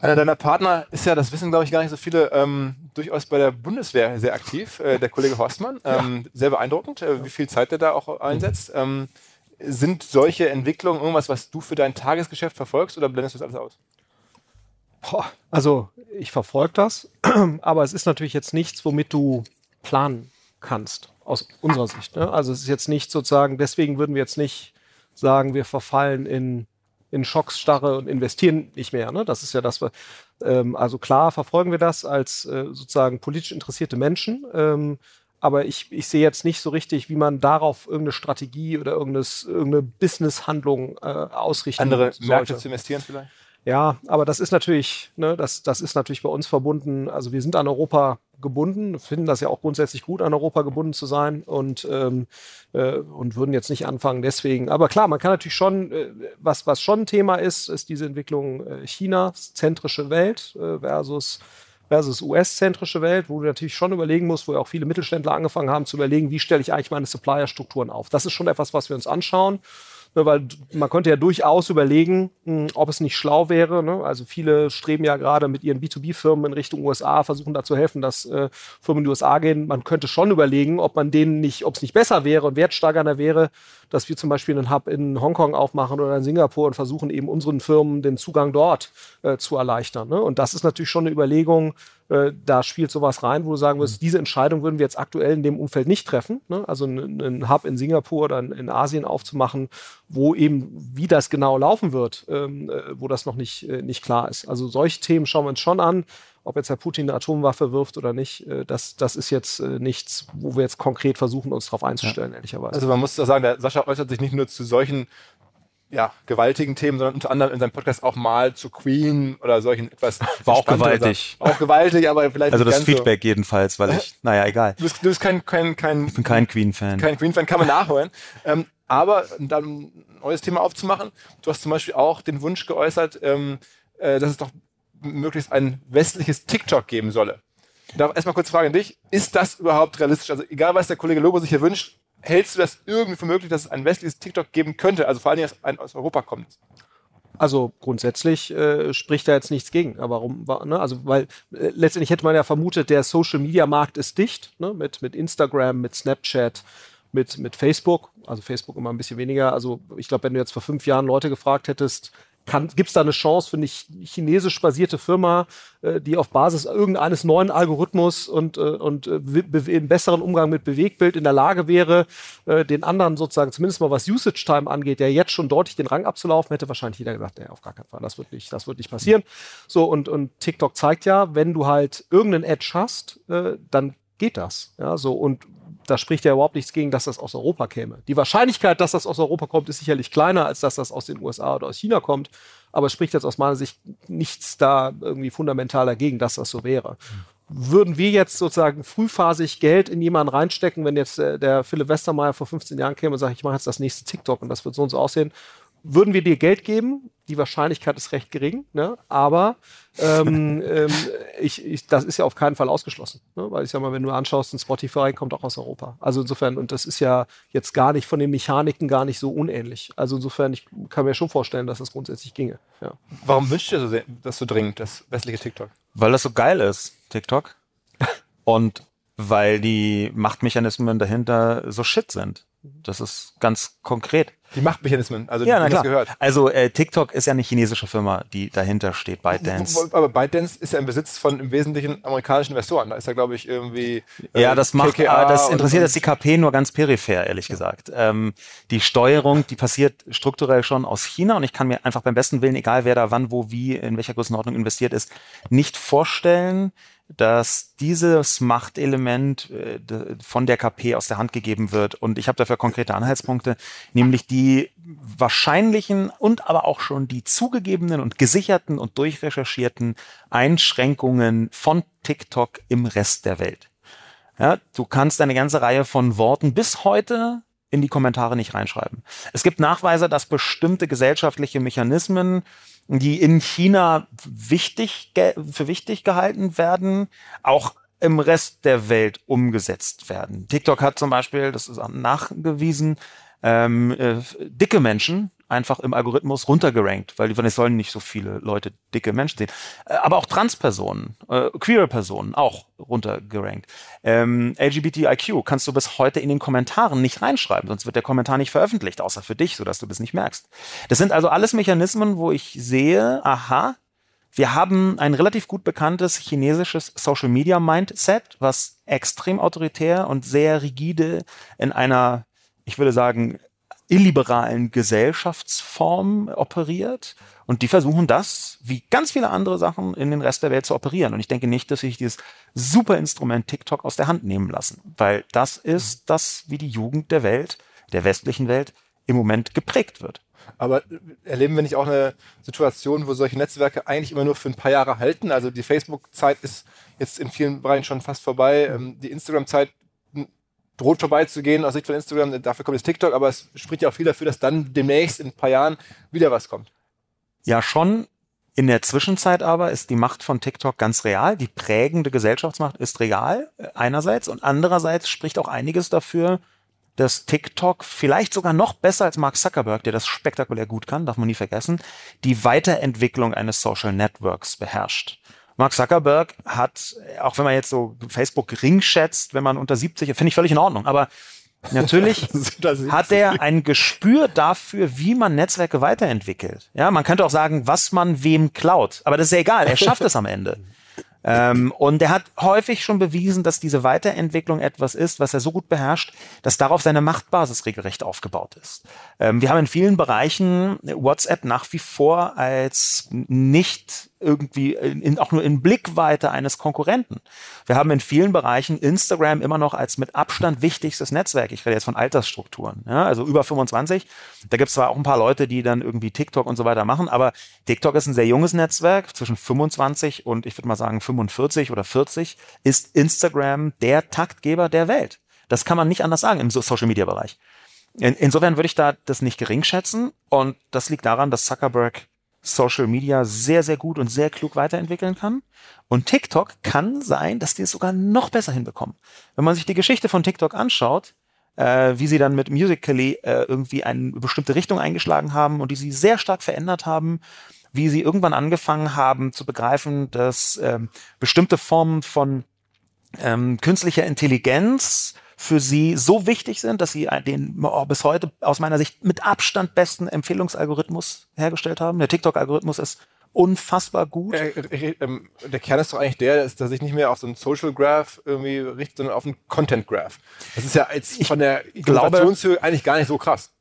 Einer deiner Partner ist ja, das wissen glaube ich gar nicht so viele, ähm, durchaus bei der Bundeswehr sehr aktiv, äh, der Kollege Horstmann. Ähm, Sehr beeindruckend, äh, wie viel Zeit der da auch einsetzt. Ähm, sind solche Entwicklungen irgendwas, was du für dein Tagesgeschäft verfolgst oder blendest du das alles aus? Also ich verfolge das, aber es ist natürlich jetzt nichts, womit du planen kannst, aus unserer Sicht. Ne? Also es ist jetzt nicht sozusagen, deswegen würden wir jetzt nicht sagen, wir verfallen in, in Schocksstarre und investieren nicht mehr. Ne? Das ist ja das, was- ähm, also klar verfolgen wir das als äh, sozusagen politisch interessierte Menschen. Ähm, aber ich, ich sehe jetzt nicht so richtig, wie man darauf irgendeine Strategie oder irgendeine Business-Handlung äh, ausrichten Andere sollte. Märkte zu investieren vielleicht? Ja, aber das ist natürlich, ne, das, das ist natürlich bei uns verbunden. Also wir sind an Europa gebunden, finden das ja auch grundsätzlich gut, an Europa gebunden zu sein und, ähm, äh, und würden jetzt nicht anfangen deswegen. Aber klar, man kann natürlich schon, äh, was, was schon ein Thema ist, ist diese Entwicklung äh, Chinas, zentrische Welt äh, versus versus US-zentrische Welt, wo du natürlich schon überlegen musst, wo ja auch viele Mittelständler angefangen haben zu überlegen, wie stelle ich eigentlich meine Supplier-Strukturen auf. Das ist schon etwas, was wir uns anschauen. Ne, weil man könnte ja durchaus überlegen, mh, ob es nicht schlau wäre. Ne? Also viele streben ja gerade mit ihren B2B-Firmen in Richtung USA, versuchen da zu helfen, dass äh, Firmen in die USA gehen. Man könnte schon überlegen, ob man denen nicht, ob es nicht besser wäre und wertsteigernder wäre, dass wir zum Beispiel einen Hub in Hongkong aufmachen oder in Singapur und versuchen eben unseren Firmen den Zugang dort äh, zu erleichtern. Ne? Und das ist natürlich schon eine Überlegung, äh, da spielt sowas rein, wo du sagen wirst, diese Entscheidung würden wir jetzt aktuell in dem Umfeld nicht treffen. Ne? Also einen, Hub in Singapur oder in, in Asien aufzumachen, wo eben, wie das genau laufen wird, ähm, äh, wo das noch nicht, äh, nicht klar ist. Also solche Themen schauen wir uns schon an. ob jetzt Herr Putin eine Atomwaffe wirft oder nicht, äh, das, das ist jetzt äh, nichts, wo wir jetzt konkret versuchen, uns darauf einzustellen, ja. ehrlicherweise. Also man muss sagen, der Sascha äußert sich nicht nur zu solchen ja, gewaltigen Themen, sondern unter anderem in seinem Podcast auch mal zu Queen oder solchen etwas. War auch gewaltig. Auch gewaltig, aber vielleicht. Also das Feedback so. jedenfalls, weil ich, naja, egal. Du bist, du bist kein, kein, kein. Ich bin kein Queen-Fan. Kein Queen-Fan, kann man nachholen. ähm, aber dann ein neues Thema aufzumachen. Du hast zum Beispiel auch den Wunsch geäußert, ähm, äh, dass es doch möglichst ein westliches TikTok geben solle. Ich darf erstmal kurz fragen an dich, ist das überhaupt realistisch? Also egal, was der Kollege Lobo sich hier wünscht, hältst du das irgendwie für möglich, dass es ein westliches TikTok geben könnte? Also vor allem, dass ein aus Europa kommt. Also grundsätzlich äh, spricht da jetzt nichts gegen. Aber warum? Ne? Also weil äh, letztendlich hätte man ja vermutet, der Social Media Markt ist dicht ne? mit mit Instagram, mit Snapchat, mit mit Facebook. Also Facebook immer ein bisschen weniger. Also ich glaube, wenn du jetzt vor fünf Jahren Leute gefragt hättest, Gibt es da eine Chance für eine chinesisch basierte Firma, äh, die auf Basis irgendeines neuen Algorithmus und, äh, und äh, einen besseren Umgang mit Bewegbild in der Lage wäre, äh, den anderen sozusagen, zumindest mal was Usage Time angeht, der jetzt schon deutlich den Rang abzulaufen, hätte wahrscheinlich jeder gesagt, nee, auf gar keinen Fall, das wird nicht, das wird nicht passieren. So, und, und TikTok zeigt ja, wenn du halt irgendeinen Edge hast, äh, dann geht das. Ja, so, und da spricht ja überhaupt nichts gegen, dass das aus Europa käme. Die Wahrscheinlichkeit, dass das aus Europa kommt, ist sicherlich kleiner, als dass das aus den USA oder aus China kommt. Aber es spricht jetzt aus meiner Sicht nichts da irgendwie fundamental dagegen, dass das so wäre. Würden wir jetzt sozusagen frühphasig Geld in jemanden reinstecken, wenn jetzt äh, der Philipp Westermeier vor 15 Jahren käme und sagt, ich mache jetzt das nächste TikTok und das wird so und so aussehen, würden wir dir Geld geben? Die Wahrscheinlichkeit ist recht gering, ne? aber ähm, ähm, ich, ich, das ist ja auf keinen Fall ausgeschlossen. Ne? Weil ich sag mal, wenn du anschaust, ein Spotify kommt auch aus Europa. Also insofern, und das ist ja jetzt gar nicht von den Mechaniken gar nicht so unähnlich. Also insofern, ich kann mir schon vorstellen, dass das grundsätzlich ginge. Ja. Warum wünschst du dir so das so dringend, das westliche TikTok? Weil das so geil ist, TikTok. und weil die Machtmechanismen dahinter so shit sind. Das ist ganz konkret. Die Machtmechanismen, also ja, na klar. gehört. Also äh, TikTok ist ja eine chinesische Firma, die dahinter steht, ByteDance. Aber ByteDance ist ja im Besitz von im Wesentlichen amerikanischen Investoren. Da ist ja, glaube ich, irgendwie. Äh, ja, das macht, KKA äh, das interessiert jetzt die KP nur ganz peripher, ehrlich ja. gesagt. Ähm, die Steuerung, die passiert strukturell schon aus China und ich kann mir einfach beim besten Willen, egal wer da wann, wo, wie, in welcher Größenordnung investiert ist, nicht vorstellen, dass dieses Machtelement äh, von der KP aus der Hand gegeben wird. Und ich habe dafür konkrete Anhaltspunkte, nämlich die wahrscheinlichen und aber auch schon die zugegebenen und gesicherten und durchrecherchierten Einschränkungen von TikTok im Rest der Welt. Ja, du kannst eine ganze Reihe von Worten bis heute in die Kommentare nicht reinschreiben. Es gibt Nachweise, dass bestimmte gesellschaftliche Mechanismen die in China wichtig, für wichtig gehalten werden, auch im Rest der Welt umgesetzt werden. TikTok hat zum Beispiel, das ist nachgewiesen, ähm, äh, dicke Menschen einfach im Algorithmus runtergerankt, weil es sollen nicht so viele Leute dicke Menschen sehen. Äh, aber auch Transpersonen, äh, queere Personen auch runtergerankt. Ähm, LGBTIQ kannst du bis heute in den Kommentaren nicht reinschreiben, sonst wird der Kommentar nicht veröffentlicht, außer für dich, sodass du das nicht merkst. Das sind also alles Mechanismen, wo ich sehe, aha, wir haben ein relativ gut bekanntes chinesisches Social Media Mindset, was extrem autoritär und sehr rigide in einer, ich würde sagen, illiberalen Gesellschaftsform operiert. Und die versuchen das, wie ganz viele andere Sachen, in den Rest der Welt zu operieren. Und ich denke nicht, dass sich dieses super Instrument TikTok aus der Hand nehmen lassen. Weil das ist das, wie die Jugend der Welt, der westlichen Welt, im Moment geprägt wird. Aber erleben wir nicht auch eine Situation, wo solche Netzwerke eigentlich immer nur für ein paar Jahre halten? Also die Facebook-Zeit ist jetzt in vielen Bereichen schon fast vorbei. Ähm, die Instagram-Zeit droht vorbeizugehen aus Sicht von Instagram. Dafür kommt jetzt TikTok, aber es spricht ja auch viel dafür, dass dann demnächst in ein paar Jahren wieder was kommt. Ja, schon. In der Zwischenzeit aber ist die Macht von TikTok ganz real. Die prägende Gesellschaftsmacht ist real äh, einerseits und andererseits spricht auch einiges dafür, dass TikTok vielleicht sogar noch besser als Mark Zuckerberg, der das spektakulär gut kann, darf man nie vergessen, die Weiterentwicklung eines Social Networks beherrscht. Mark Zuckerberg hat, auch wenn man jetzt so Facebook gering schätzt, wenn man unter 70, finde ich völlig in Ordnung, aber Natürlich hat er ein Gespür dafür, wie man Netzwerke weiterentwickelt. Ja, man könnte auch sagen, was man wem klaut. Aber das ist ja egal. Er schafft es am Ende. Ähm, und er hat häufig schon bewiesen, dass diese Weiterentwicklung etwas ist, was er so gut beherrscht, dass darauf seine Machtbasis regelrecht aufgebaut ist. Ähm, wir haben in vielen Bereichen WhatsApp nach wie vor als nicht irgendwie in, in, auch nur in Blickweite eines Konkurrenten. Wir haben in vielen Bereichen Instagram immer noch als mit Abstand wichtigstes Netzwerk. Ich rede jetzt von Altersstrukturen, ja, also über 25. Da gibt es zwar auch ein paar Leute, die dann irgendwie TikTok und so weiter machen, aber TikTok ist ein sehr junges Netzwerk. Zwischen 25 und ich würde mal sagen 45 oder 40 ist Instagram der Taktgeber der Welt. Das kann man nicht anders sagen im Social-Media-Bereich. In, insofern würde ich da das nicht gering schätzen und das liegt daran, dass Zuckerberg Social Media sehr, sehr gut und sehr klug weiterentwickeln kann. Und TikTok kann sein, dass die es sogar noch besser hinbekommen. Wenn man sich die Geschichte von TikTok anschaut, äh, wie sie dann mit Musical.ly äh, irgendwie eine bestimmte Richtung eingeschlagen haben und die sie sehr stark verändert haben, wie sie irgendwann angefangen haben zu begreifen, dass ähm, bestimmte Formen von ähm, künstlicher Intelligenz für sie so wichtig sind, dass sie den bis heute aus meiner Sicht mit Abstand besten Empfehlungsalgorithmus hergestellt haben. Der TikTok-Algorithmus ist unfassbar gut. Äh, äh, äh, der Kern ist doch eigentlich der, dass er sich nicht mehr auf so einen Social Graph irgendwie richtet, sondern auf einen Content Graph. Das ist ja jetzt von der Innovationshöhe eigentlich gar nicht so krass.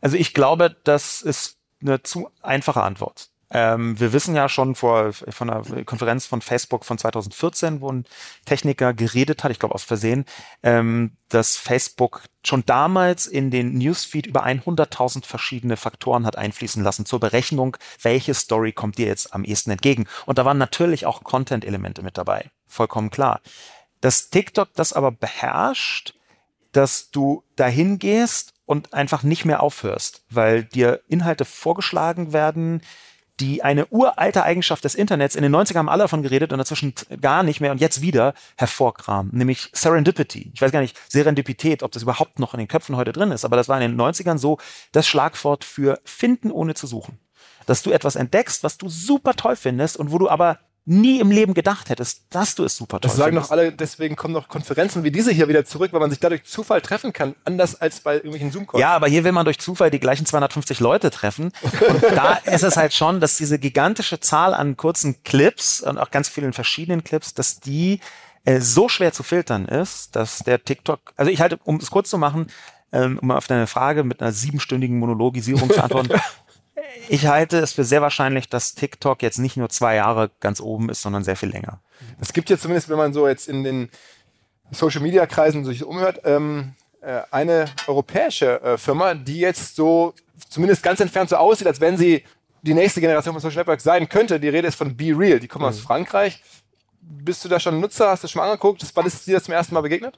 Also ich glaube, das ist eine zu einfache Antwort. Ähm, wir wissen ja schon vor von einer Konferenz von Facebook von 2014, wo ein Techniker geredet hat, ich glaube aus Versehen, ähm, dass Facebook schon damals in den Newsfeed über 100.000 verschiedene Faktoren hat einfließen lassen zur Berechnung, welche Story kommt dir jetzt am ehesten entgegen. Und da waren natürlich auch Content-Elemente mit dabei, vollkommen klar. Dass TikTok das aber beherrscht, dass du dahin gehst und einfach nicht mehr aufhörst, weil dir Inhalte vorgeschlagen werden, die eine uralte Eigenschaft des Internets, in den 90ern haben alle davon geredet und dazwischen gar nicht mehr und jetzt wieder hervorkramen, nämlich Serendipity. Ich weiß gar nicht, Serendipität, ob das überhaupt noch in den Köpfen heute drin ist, aber das war in den 90ern so das Schlagwort für finden ohne zu suchen. Dass du etwas entdeckst, was du super toll findest und wo du aber nie im Leben gedacht hättest, dass du es super toll Das sagen doch alle, deswegen kommen noch Konferenzen wie diese hier wieder zurück, weil man sich dadurch Zufall treffen kann, anders als bei irgendwelchen Zoom-Calls. Ja, aber hier will man durch Zufall die gleichen 250 Leute treffen. Und da ist es halt schon, dass diese gigantische Zahl an kurzen Clips und auch ganz vielen verschiedenen Clips, dass die äh, so schwer zu filtern ist, dass der TikTok, also ich halte, um es kurz zu machen, ähm, um auf deine Frage mit einer siebenstündigen Monologisierung zu antworten, ich halte es für sehr wahrscheinlich, dass TikTok jetzt nicht nur zwei Jahre ganz oben ist, sondern sehr viel länger. Es gibt jetzt zumindest, wenn man so jetzt in den Social Media Kreisen sich umhört, ähm, äh, eine europäische äh, Firma, die jetzt so zumindest ganz entfernt so aussieht, als wenn sie die nächste Generation von Social Networks sein könnte. Die Rede ist von Be Real. Die kommen mhm. aus Frankreich. Bist du da schon Nutzer? Hast du schon mal angeguckt? Wann ist dir das zum ersten Mal begegnet?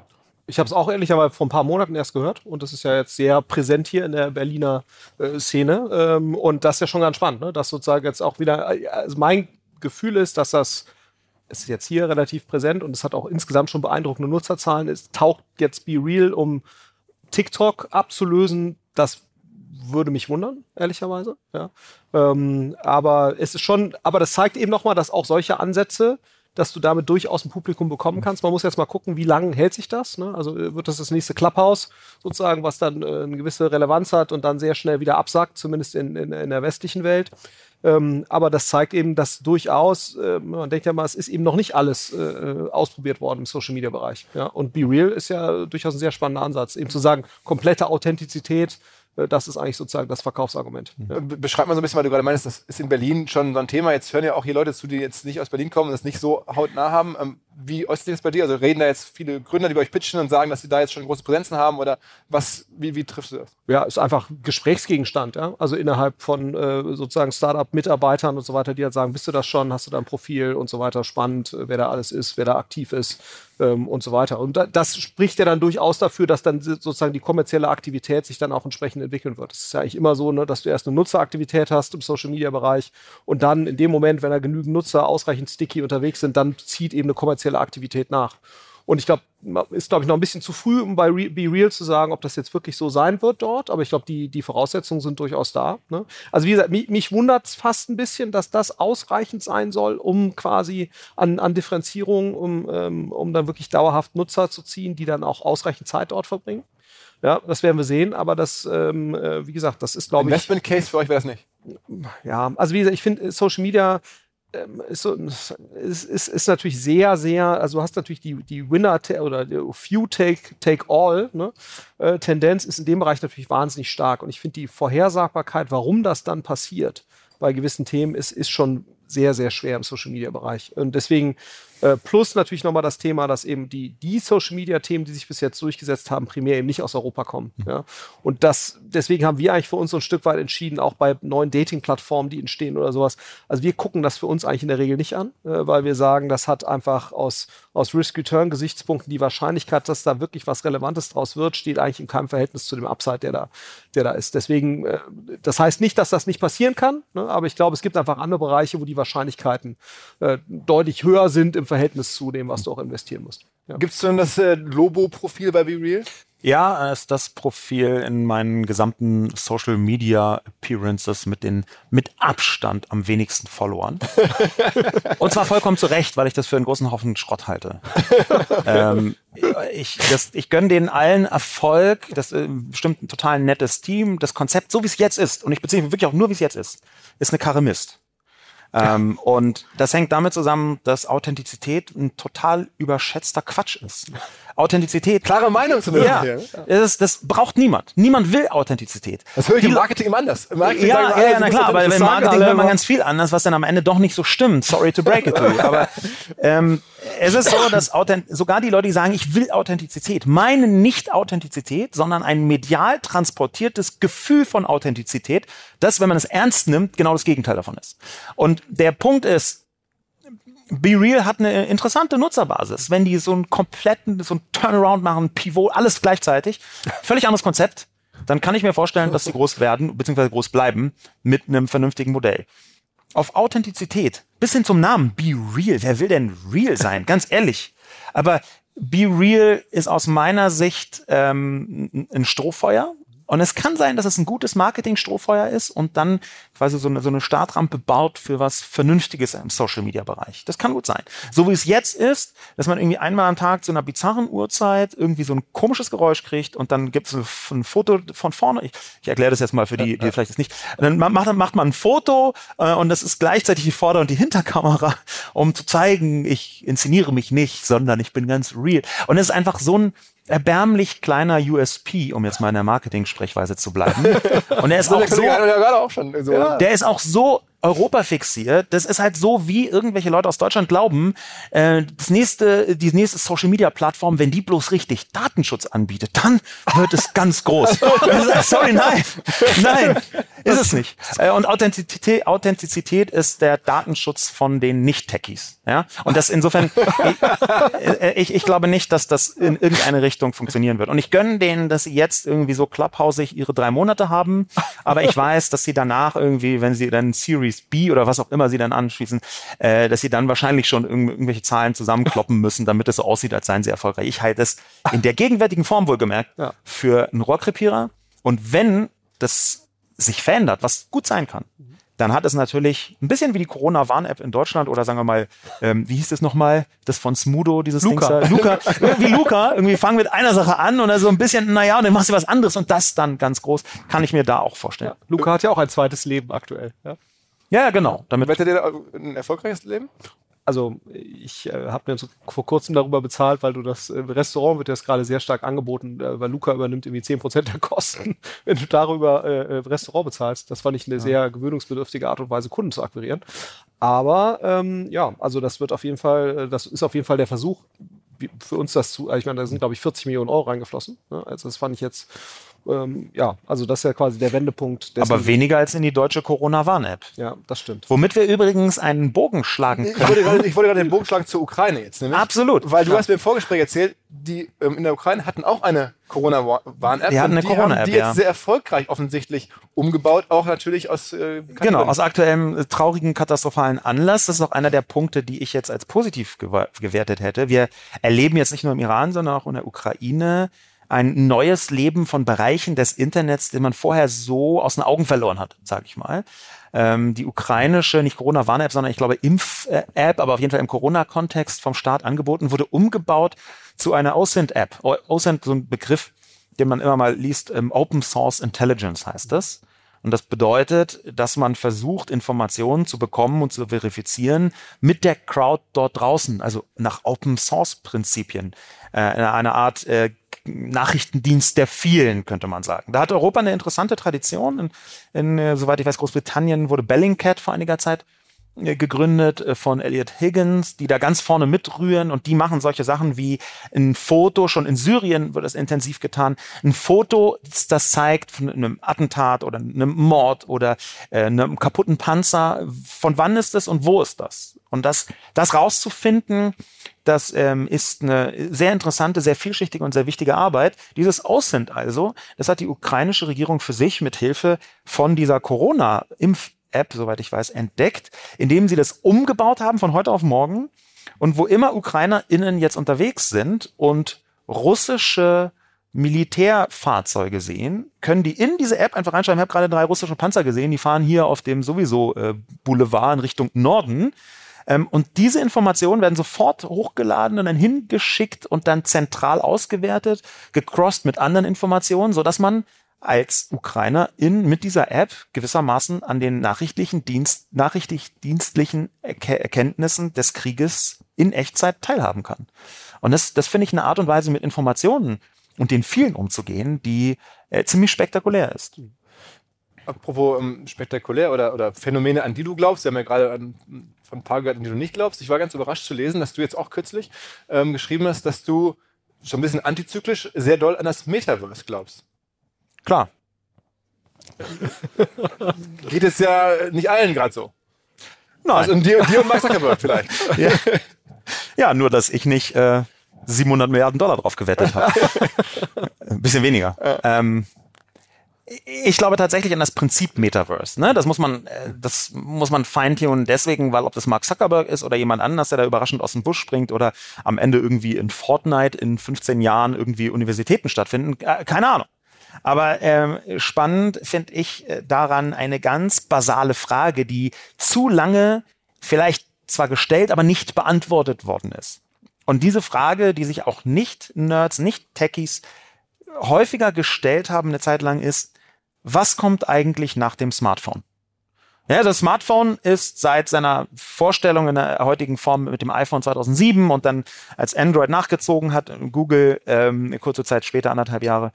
Ich habe es auch ehrlicherweise vor ein paar Monaten erst gehört und das ist ja jetzt sehr präsent hier in der Berliner äh, Szene ähm, und das ist ja schon ganz spannend, ne? dass sozusagen jetzt auch wieder, also mein Gefühl ist, dass das es ist jetzt hier relativ präsent und es hat auch insgesamt schon beeindruckende Nutzerzahlen. Es taucht jetzt Be Real, um TikTok abzulösen. Das würde mich wundern, ehrlicherweise. Ja. Ähm, aber es ist schon, aber das zeigt eben nochmal, dass auch solche Ansätze dass du damit durchaus ein Publikum bekommen kannst. Man muss jetzt mal gucken, wie lange hält sich das. Ne? Also äh, wird das das nächste Clubhouse sozusagen, was dann äh, eine gewisse Relevanz hat und dann sehr schnell wieder absackt, zumindest in, in, in der westlichen Welt. Ähm, aber das zeigt eben, dass durchaus, äh, man denkt ja mal, es ist eben noch nicht alles äh, ausprobiert worden im Social Media Bereich. Ja? Und Be Real ist ja durchaus ein sehr spannender Ansatz, eben zu sagen, komplette Authentizität, äh, das ist eigentlich sozusagen das Verkaufsargument. Mhm. Ja. Beschreib mal so ein bisschen, weil du gerade meinst, das ist in Berlin schon so ein Thema. Jetzt hören ja auch hier Leute zu, die jetzt nicht aus Berlin kommen und das nicht so hautnah haben. Wie äußert sich das bei dir? Also reden da jetzt viele Gründer, die bei euch pitchen und sagen, dass sie da jetzt schon große Präsenzen haben oder was, wie, wie triffst du das? Ja, ist einfach Gesprächsgegenstand, ja. Also innerhalb von äh, sozusagen Startup-Mitarbeitern und so weiter, die halt sagen, bist du das schon, hast du da ein Profil und so weiter, spannend, äh, wer da alles ist, wer da aktiv ist ähm, und so weiter. Und da, das spricht ja dann durchaus dafür, dass dann sozusagen die kommerzielle Aktivität sich dann auch entsprechend entwickeln wird. Es ist ja eigentlich immer so, ne, dass du erst eine Nutzeraktivität hast im Social-Media-Bereich und dann in dem Moment, wenn da genügend Nutzer ausreichend sticky unterwegs sind, dann zieht eben eine kommerzielle Aktivität nach. Und ich glaube, ist, glaube ich, noch ein bisschen zu früh, um bei Re Be Real zu sagen, ob das jetzt wirklich so sein wird dort. Aber ich glaube, die, die Voraussetzungen sind durchaus da. Ne? Also wie gesagt, mich, mich wundert es fast ein bisschen, dass das ausreichend sein soll, um quasi an, an Differenzierung, um, ähm, um dann wirklich dauerhaft Nutzer zu ziehen, die dann auch ausreichend Zeit dort verbringen. Ja, das werden wir sehen, aber das, ähm, äh, wie gesagt, das ist, glaube ich. Investment Case für euch wäre das nicht. Ja, also wie gesagt, ich finde Social Media ist, so, ist, ist, ist, natürlich sehr, sehr, also du hast natürlich die, die Winner oder die Few Take, take All ne? äh, Tendenz ist in dem Bereich natürlich wahnsinnig stark. Und ich finde die Vorhersagbarkeit, warum das dann passiert bei gewissen Themen, ist, ist schon sehr, sehr schwer im Social-Media-Bereich. Und deswegen äh, plus natürlich nochmal das Thema, dass eben die, die Social-Media-Themen, die sich bis jetzt durchgesetzt haben, primär eben nicht aus Europa kommen. Mhm. Ja. Und das, deswegen haben wir eigentlich für uns so ein Stück weit entschieden, auch bei neuen Dating-Plattformen, die entstehen oder sowas. Also wir gucken das für uns eigentlich in der Regel nicht an, äh, weil wir sagen, das hat einfach aus, aus Risk-Return-Gesichtspunkten die Wahrscheinlichkeit, dass da wirklich was Relevantes draus wird, steht eigentlich in keinem Verhältnis zu dem Upside, der da, der da ist. Deswegen, äh, das heißt nicht, dass das nicht passieren kann, ne, aber ich glaube, es gibt einfach andere Bereiche, wo die Wahrscheinlichkeiten äh, deutlich höher sind im Verhältnis zu dem, was du auch investieren musst. Ja. Gibt es denn das äh, Lobo-Profil bei BeReal? Ja, ist das Profil in meinen gesamten Social Media Appearances mit den mit Abstand am wenigsten Followern. Und zwar vollkommen zu Recht, weil ich das für einen großen Haufen Schrott halte. ähm, ich, das, ich gönne denen allen Erfolg. Das ist äh, bestimmt ein total nettes Team. Das Konzept, so wie es jetzt ist, und ich beziehe mich wirklich auch nur, wie es jetzt ist, ist eine Karre Mist. Ähm, und das hängt damit zusammen, dass Authentizität ein total überschätzter Quatsch ist. Authentizität. Klare Meinung zum ja, ja. Das, das braucht niemand. Niemand will Authentizität. Das höre ich im Marketing immer anders. Im Marketing ja, ja, ja, na klar, aber im Marketing hört man ganz viel anders, was dann am Ende doch nicht so stimmt. Sorry to break it to you. Aber ähm, es ist so, dass Authent sogar die Leute, die sagen, ich will Authentizität, meinen nicht Authentizität, sondern ein medial transportiertes Gefühl von Authentizität, das, wenn man es ernst nimmt, genau das Gegenteil davon ist. Und der Punkt ist, BeReal hat eine interessante Nutzerbasis. Wenn die so einen kompletten, so einen Turnaround machen, Pivot, alles gleichzeitig, völlig anderes Konzept, dann kann ich mir vorstellen, dass sie groß werden, beziehungsweise groß bleiben, mit einem vernünftigen Modell. Auf Authentizität, bis hin zum Namen, BeReal. Wer will denn real sein? Ganz ehrlich. Aber BeReal ist aus meiner Sicht ähm, ein Strohfeuer, und es kann sein, dass es ein gutes Marketing-Strohfeuer ist und dann quasi so eine, so eine Startrampe baut für was Vernünftiges im Social-Media-Bereich. Das kann gut sein. So wie es jetzt ist, dass man irgendwie einmal am Tag zu einer bizarren Uhrzeit irgendwie so ein komisches Geräusch kriegt und dann gibt es ein Foto von vorne. Ich, ich erkläre das jetzt mal für die, die vielleicht das nicht. Dann macht, macht man ein Foto äh, und das ist gleichzeitig die Vorder- und die Hinterkamera, um zu zeigen, ich inszeniere mich nicht, sondern ich bin ganz real. Und es ist einfach so ein erbärmlich kleiner USP, um jetzt mal in der Marketing-Sprechweise zu bleiben. Und er ist auch so, der ist auch so Europa fixiert. Das ist halt so, wie irgendwelche Leute aus Deutschland glauben, äh, das nächste, die nächste Social Media Plattform, wenn die bloß richtig Datenschutz anbietet, dann wird es ganz groß. Sorry, nein, nein, ist es nicht. Äh, und Authentizität, Authentizität ist der Datenschutz von den Nicht-Techies. Ja, und das insofern, ich, äh, ich, ich glaube nicht, dass das in irgendeine Richtung funktionieren wird. Und ich gönne denen, dass sie jetzt irgendwie so clubhausig ihre drei Monate haben, aber ich weiß, dass sie danach irgendwie, wenn sie dann Series Series B oder was auch immer sie dann anschließen, äh, dass sie dann wahrscheinlich schon irg irgendwelche Zahlen zusammenkloppen müssen, damit es so aussieht, als seien sie erfolgreich. Ich halte es in der gegenwärtigen Form wohlgemerkt ja. für einen Rohrkrepierer. Und wenn das sich verändert, was gut sein kann, dann hat es natürlich ein bisschen wie die Corona-Warn-App in Deutschland oder sagen wir mal, ähm, wie hieß es nochmal, das von Smudo, dieses Luca. Ding. Luca. wie Luca, irgendwie fangen mit einer Sache an und dann so ein bisschen, naja, und dann machst du was anderes und das dann ganz groß, kann ich mir da auch vorstellen. Ja, Luca hat ja auch ein zweites Leben aktuell. Ja? Ja, genau. Damit Wettet ihr ein erfolgreiches Leben? Also ich äh, habe mir so vor kurzem darüber bezahlt, weil du das äh, Restaurant wird jetzt gerade sehr stark angeboten, äh, weil Luca übernimmt irgendwie 10% der Kosten, wenn du darüber äh, äh, Restaurant bezahlst. Das fand ich eine ja. sehr gewöhnungsbedürftige Art und Weise, Kunden zu akquirieren. Aber ähm, ja, also das wird auf jeden Fall, äh, das ist auf jeden Fall der Versuch, für uns das zu, ich meine, da sind glaube ich 40 Millionen Euro reingeflossen. Ne? Also das fand ich jetzt ähm, ja, also das ist ja quasi der Wendepunkt. Aber weniger als in die deutsche Corona-Warn-App. Ja, das stimmt. Womit wir übrigens einen Bogen schlagen können. Ich wollte gerade, ich wollte gerade den Bogen schlagen zur Ukraine jetzt. Nämlich, Absolut. Weil du ja. hast mir im Vorgespräch erzählt, die ähm, in der Ukraine hatten auch eine Corona-Warn-App. Die hatten eine Corona-App, Die jetzt ja. sehr erfolgreich offensichtlich umgebaut, auch natürlich aus äh, Genau, aus aktuellem äh, traurigen, katastrophalen Anlass. Das ist auch einer der Punkte, die ich jetzt als positiv gewertet hätte. Wir erleben jetzt nicht nur im Iran, sondern auch in der Ukraine ein neues Leben von Bereichen des Internets, den man vorher so aus den Augen verloren hat, sage ich mal. Ähm, die ukrainische, nicht Corona-Warn-App, sondern ich glaube Impf-App, aber auf jeden Fall im Corona-Kontext vom Staat angeboten, wurde umgebaut zu einer OSINT-App. OSINT, so ein Begriff, den man immer mal liest, ähm, Open Source Intelligence heißt das. Und das bedeutet, dass man versucht, Informationen zu bekommen und zu verifizieren mit der Crowd dort draußen, also nach Open Source Prinzipien, äh, eine Art äh, Nachrichtendienst der vielen, könnte man sagen. Da hat Europa eine interessante Tradition. In, in, äh, soweit ich weiß, Großbritannien wurde Bellingcat vor einiger Zeit gegründet äh, von Elliot Higgins, die da ganz vorne mitrühren und die machen solche Sachen wie ein Foto, schon in Syrien wird das intensiv getan, ein Foto, das zeigt von einem Attentat oder einem Mord oder äh, einem kaputten Panzer, von wann ist das und wo ist das? Und das, das rauszufinden, das ähm, ist eine sehr interessante, sehr vielschichtige und sehr wichtige Arbeit. Dieses Aussend also, das hat die ukrainische Regierung für sich mit Hilfe von dieser Corona-Impf App, soweit ich weiß, entdeckt, indem sie das umgebaut haben von heute auf morgen. Und wo immer UkrainerInnen jetzt unterwegs sind und russische Militärfahrzeuge sehen, können die in diese App einfach reinschreiben, ich habe gerade drei russische Panzer gesehen, die fahren hier auf dem sowieso äh, Boulevard in Richtung Norden. Ähm, und diese Informationen werden sofort hochgeladen und dann hingeschickt und dann zentral ausgewertet, gecrossed mit anderen Informationen, sodass man als Ukrainer in, mit dieser App gewissermaßen an den nachrichtlichen Dienst, nachrichtlich dienstlichen Erkenntnissen des Krieges in Echtzeit teilhaben kann. Und das, das finde ich eine Art und Weise, mit Informationen und den vielen umzugehen, die äh, ziemlich spektakulär ist. Apropos ähm, spektakulär oder, oder Phänomene, an die du glaubst, wir haben ja gerade an, von ein paar gehört, an die du nicht glaubst. Ich war ganz überrascht zu lesen, dass du jetzt auch kürzlich ähm, geschrieben hast, dass du schon ein bisschen antizyklisch sehr doll an das Metaverse glaubst. Klar. Geht es ja nicht allen gerade so. Nein. Also und dir, dir und Mark Zuckerberg vielleicht. ja. ja, nur dass ich nicht äh, 700 Milliarden Dollar drauf gewettet habe. Ein bisschen weniger. Ähm, ich glaube tatsächlich an das Prinzip Metaverse. Ne? Das muss man, äh, das muss man feintunen deswegen, weil ob das Mark Zuckerberg ist oder jemand anders, der da überraschend aus dem Busch springt oder am Ende irgendwie in Fortnite in 15 Jahren irgendwie Universitäten stattfinden, äh, keine Ahnung. Aber ähm, spannend finde ich äh, daran eine ganz basale Frage, die zu lange vielleicht zwar gestellt, aber nicht beantwortet worden ist. Und diese Frage, die sich auch nicht Nerds, nicht Techies häufiger gestellt haben eine Zeit lang ist, was kommt eigentlich nach dem Smartphone? Ja, das Smartphone ist seit seiner Vorstellung in der heutigen Form mit dem iPhone 2007 und dann als Android nachgezogen hat, Google ähm, kurze Zeit später, anderthalb Jahre,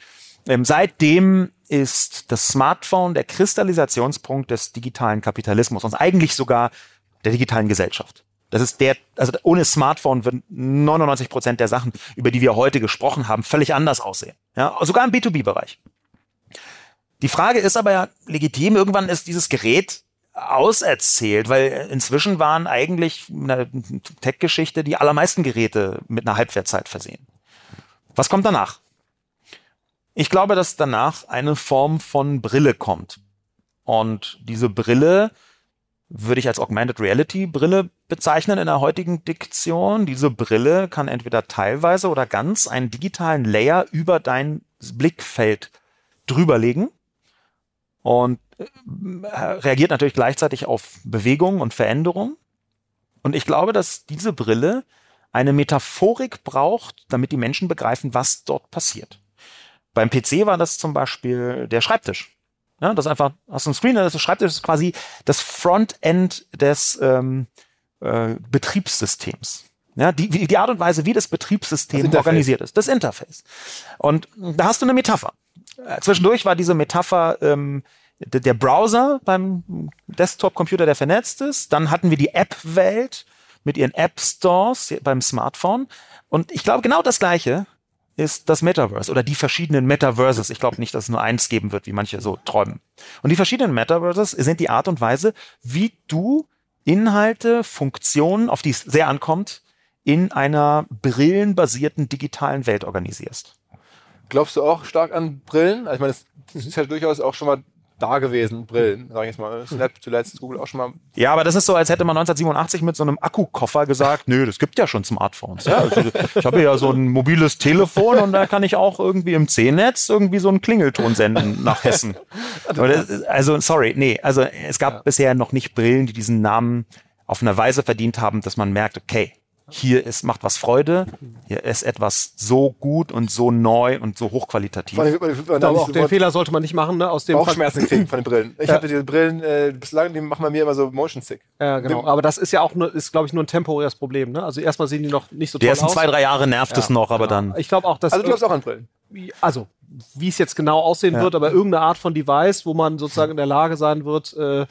ähm, seitdem ist das Smartphone der Kristallisationspunkt des digitalen Kapitalismus und eigentlich sogar der digitalen Gesellschaft. Das ist der, also ohne Smartphone würden 99 Prozent der Sachen, über die wir heute gesprochen haben, völlig anders aussehen. Ja, sogar im B2B-Bereich. Die Frage ist aber ja legitim, irgendwann ist dieses Gerät auserzählt, weil inzwischen waren eigentlich in der Tech-Geschichte die allermeisten Geräte mit einer Halbwertzeit versehen. Was kommt danach? Ich glaube, dass danach eine Form von Brille kommt. Und diese Brille würde ich als Augmented Reality Brille bezeichnen in der heutigen Diktion. Diese Brille kann entweder teilweise oder ganz einen digitalen Layer über dein Blickfeld drüberlegen und äh, reagiert natürlich gleichzeitig auf Bewegung und Veränderung. Und ich glaube, dass diese Brille eine Metaphorik braucht, damit die Menschen begreifen, was dort passiert. Beim PC war das zum Beispiel der Schreibtisch. Ja, das ist einfach, hast du einen Screen, das ist Schreibtisch ist quasi das Frontend des ähm, äh, Betriebssystems. Ja, die, die Art und Weise, wie das Betriebssystem das organisiert ist, das Interface. Und da hast du eine Metapher. Äh, zwischendurch war diese Metapher ähm, der Browser beim Desktop-Computer, der vernetzt ist. Dann hatten wir die App-Welt mit ihren App-Stores beim Smartphone. Und ich glaube, genau das Gleiche ist das Metaverse oder die verschiedenen Metaverses. Ich glaube nicht, dass es nur eins geben wird, wie manche so träumen. Und die verschiedenen Metaverses sind die Art und Weise, wie du Inhalte, Funktionen, auf die es sehr ankommt, in einer brillenbasierten digitalen Welt organisierst. Glaubst du auch stark an Brillen? Also ich meine, das ist ja durchaus auch schon mal da gewesen, Brillen, sag ich jetzt mal. Snap zuletzt, Google auch schon mal. Ja, aber das ist so, als hätte man 1987 mit so einem Akkukoffer gesagt, nö, das gibt ja schon Smartphones. Ja, also ich habe ja so ein mobiles Telefon und da kann ich auch irgendwie im C-Netz irgendwie so einen Klingelton senden nach Hessen. Das, also, sorry, nee, also es gab ja. bisher noch nicht Brillen, die diesen Namen auf eine Weise verdient haben, dass man merkt, okay, hier ist, macht was Freude, hier ist etwas so gut und so neu und so hochqualitativ. Allem, aber auch den Fehler sollte man nicht machen, ne? Aus dem Bauchschmerzen kriegen von den Brillen. Ich ja. hatte diese Brillen, äh, bislang, die machen bei mir immer so motion sick. Ja, genau. Aber das ist ja auch, nur, ist, glaube ich, nur ein temporäres Problem, ne? Also erstmal sehen die noch nicht so toll aus. Die ersten zwei, drei Jahre nervt ja, es noch, aber genau. dann. Ich glaube auch, dass. Also du glaubst auch an Brillen? Also, wie es jetzt genau aussehen ja. wird, aber irgendeine Art von Device, wo man sozusagen in der Lage sein wird, äh,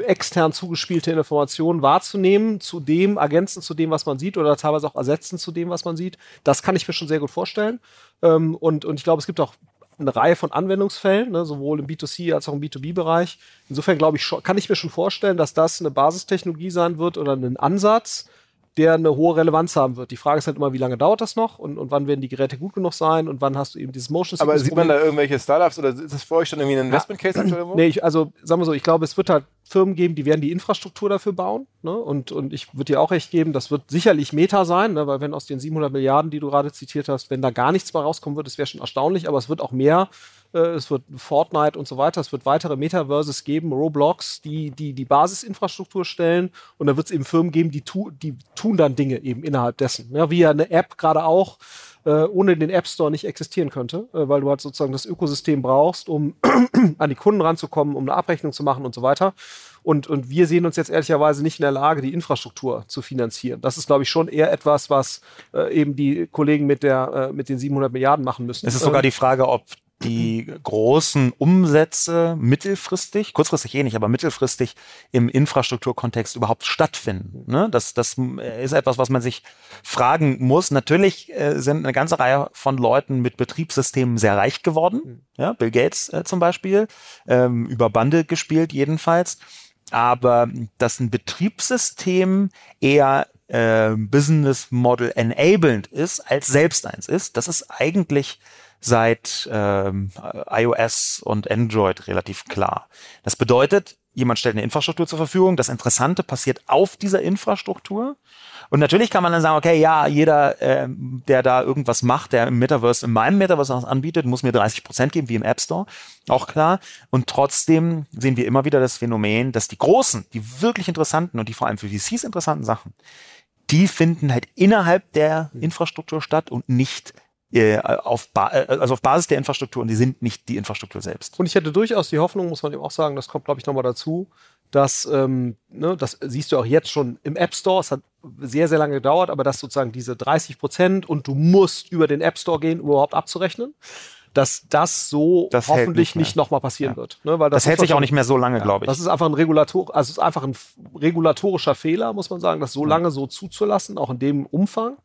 extern zugespielte Informationen wahrzunehmen, zu dem, ergänzen zu dem, was man sieht oder teilweise auch ersetzen zu dem, was man sieht. Das kann ich mir schon sehr gut vorstellen. Ähm, und, und ich glaube, es gibt auch eine Reihe von Anwendungsfällen, ne, sowohl im B2C als auch im B2B-Bereich. Insofern glaube ich, kann ich mir schon vorstellen, dass das eine Basistechnologie sein wird oder ein Ansatz, der eine hohe Relevanz haben wird. Die Frage ist halt immer, wie lange dauert das noch und, und wann werden die Geräte gut genug sein und wann hast du eben dieses Motion Aber sieht man da irgendwelche Startups oder ist das für euch schon irgendwie ein Investment Case aktuell? Nee, ich, also sagen wir so, ich glaube, es wird halt Firmen geben, die werden die Infrastruktur dafür bauen. Ne? Und, und ich würde dir auch recht geben, das wird sicherlich Meta sein, ne? weil wenn aus den 700 Milliarden, die du gerade zitiert hast, wenn da gar nichts mehr rauskommen wird, das wäre schon erstaunlich, aber es wird auch mehr es wird Fortnite und so weiter, es wird weitere Metaverses geben, Roblox, die die, die Basisinfrastruktur stellen und dann wird es eben Firmen geben, die, tu, die tun dann Dinge eben innerhalb dessen. Ja, wie ja eine App gerade auch äh, ohne den App Store nicht existieren könnte, äh, weil du halt sozusagen das Ökosystem brauchst, um an die Kunden ranzukommen, um eine Abrechnung zu machen und so weiter. Und, und wir sehen uns jetzt ehrlicherweise nicht in der Lage, die Infrastruktur zu finanzieren. Das ist, glaube ich, schon eher etwas, was äh, eben die Kollegen mit, der, äh, mit den 700 Milliarden machen müssen. Es ist sogar die Frage, ob die großen Umsätze mittelfristig, kurzfristig eh nicht, aber mittelfristig im Infrastrukturkontext überhaupt stattfinden. Ne? Das, das ist etwas, was man sich fragen muss. Natürlich äh, sind eine ganze Reihe von Leuten mit Betriebssystemen sehr reich geworden. Mhm. Ja, Bill Gates äh, zum Beispiel, ähm, über Bande gespielt jedenfalls. Aber dass ein Betriebssystem eher äh, Business Model enabled ist, als selbst eins ist, das ist eigentlich seit ähm, iOS und Android relativ klar. Das bedeutet, jemand stellt eine Infrastruktur zur Verfügung. Das Interessante passiert auf dieser Infrastruktur. Und natürlich kann man dann sagen, okay, ja, jeder, ähm, der da irgendwas macht, der im Metaverse, in meinem Metaverse was anbietet, muss mir 30 Prozent geben, wie im App Store. Auch klar. Und trotzdem sehen wir immer wieder das Phänomen, dass die großen, die wirklich interessanten und die vor allem für VCs interessanten Sachen, die finden halt innerhalb der Infrastruktur statt und nicht äh, auf, ba äh, also auf Basis der Infrastruktur und die sind nicht die Infrastruktur selbst. Und ich hätte durchaus die Hoffnung, muss man eben auch sagen, das kommt, glaube ich, nochmal dazu, dass, ähm, ne, das siehst du auch jetzt schon im App Store, es hat sehr, sehr lange gedauert, aber dass sozusagen diese 30 Prozent und du musst über den App Store gehen, um überhaupt abzurechnen, dass das so das hoffentlich nicht, nicht nochmal passieren ja. wird. Ne? Weil das, das hält sich auch nicht mehr so lange, ja, glaube ich. Das ist einfach ein Regulator, also ist einfach ein regulatorischer Fehler, muss man sagen, das so lange so zuzulassen, auch in dem Umfang.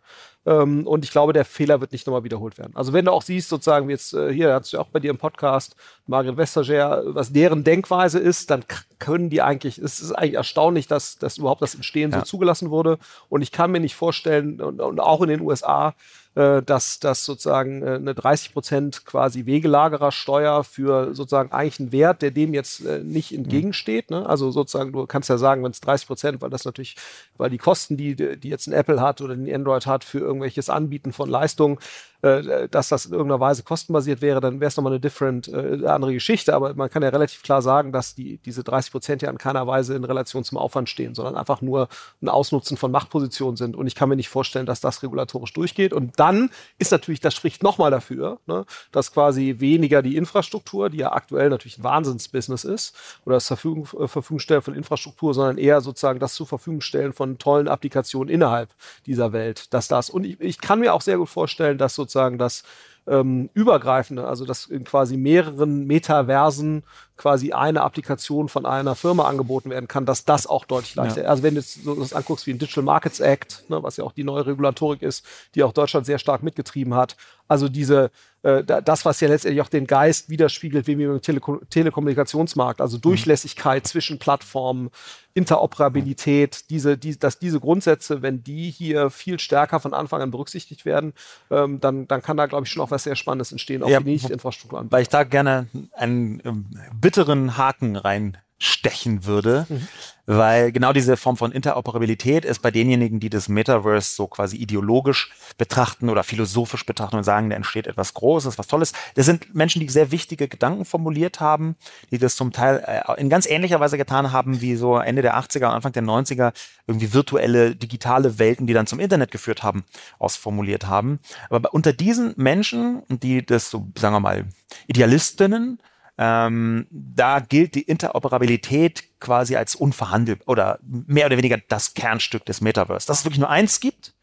Ähm, und ich glaube, der Fehler wird nicht nochmal wiederholt werden. Also wenn du auch siehst, sozusagen, wie jetzt äh, hier hast du auch bei dir im Podcast, Margret Vestager, was deren Denkweise ist, dann können die eigentlich, es ist eigentlich erstaunlich, dass, dass überhaupt das Entstehen ja. so zugelassen wurde. Und ich kann mir nicht vorstellen, und, und auch in den USA, äh, dass, dass sozusagen äh, eine 30 Prozent quasi Wegelagerersteuer für sozusagen eigentlich einen Wert, der dem jetzt äh, nicht entgegensteht. Ne? Also sozusagen, du kannst ja sagen, wenn es 30 Prozent, weil das natürlich, weil die Kosten, die, die jetzt ein Apple hat oder ein Android hat für irgendwelches Anbieten von Leistungen, äh, dass das in irgendeiner Weise kostenbasiert wäre, dann wäre es nochmal eine different, äh, andere Geschichte. Aber man kann ja relativ klar sagen, dass die, diese 30 Prozent ja in keiner Weise in Relation zum Aufwand stehen, sondern einfach nur ein Ausnutzen von Machtpositionen sind. Und ich kann mir nicht vorstellen, dass das regulatorisch durchgeht. Und dann ist natürlich, das spricht nochmal dafür, ne, dass quasi weniger die Infrastruktur, die ja aktuell natürlich ein Wahnsinnsbusiness ist, oder das Verfügung, äh, Verfügung stellen von Infrastruktur, sondern eher sozusagen das zur Verfügung stellen von tollen Applikationen innerhalb dieser Welt, dass das. Und ich, ich kann mir auch sehr gut vorstellen, dass so sozusagen das ähm, übergreifende, also dass in quasi mehreren Metaversen quasi eine Applikation von einer Firma angeboten werden kann, dass das auch deutlich leichter. Ja. Also wenn du jetzt so das anguckst wie ein Digital Markets Act, ne, was ja auch die neue Regulatorik ist, die auch Deutschland sehr stark mitgetrieben hat. Also diese äh, das, was ja letztendlich auch den Geist widerspiegelt, wie wir im Telekom Telekommunikationsmarkt, also Durchlässigkeit zwischen Plattformen, Interoperabilität, diese, die, dass diese Grundsätze, wenn die hier viel stärker von Anfang an berücksichtigt werden, ähm, dann, dann kann da, glaube ich, schon auch was sehr Spannendes entstehen, auch ja, die Nicht-Infrastruktur. Weil ich da gerne einen ähm, bitteren Haken rein stechen würde, mhm. weil genau diese Form von Interoperabilität ist bei denjenigen, die das Metaverse so quasi ideologisch betrachten oder philosophisch betrachten und sagen, da entsteht etwas Großes, was Tolles. Das sind Menschen, die sehr wichtige Gedanken formuliert haben, die das zum Teil äh, in ganz ähnlicher Weise getan haben, wie so Ende der 80er und Anfang der 90er irgendwie virtuelle, digitale Welten, die dann zum Internet geführt haben, ausformuliert haben. Aber unter diesen Menschen, die das so, sagen wir mal, Idealistinnen, ähm, da gilt die Interoperabilität quasi als unverhandelbar oder mehr oder weniger das Kernstück des Metaverse. Dass es wirklich nur eins gibt,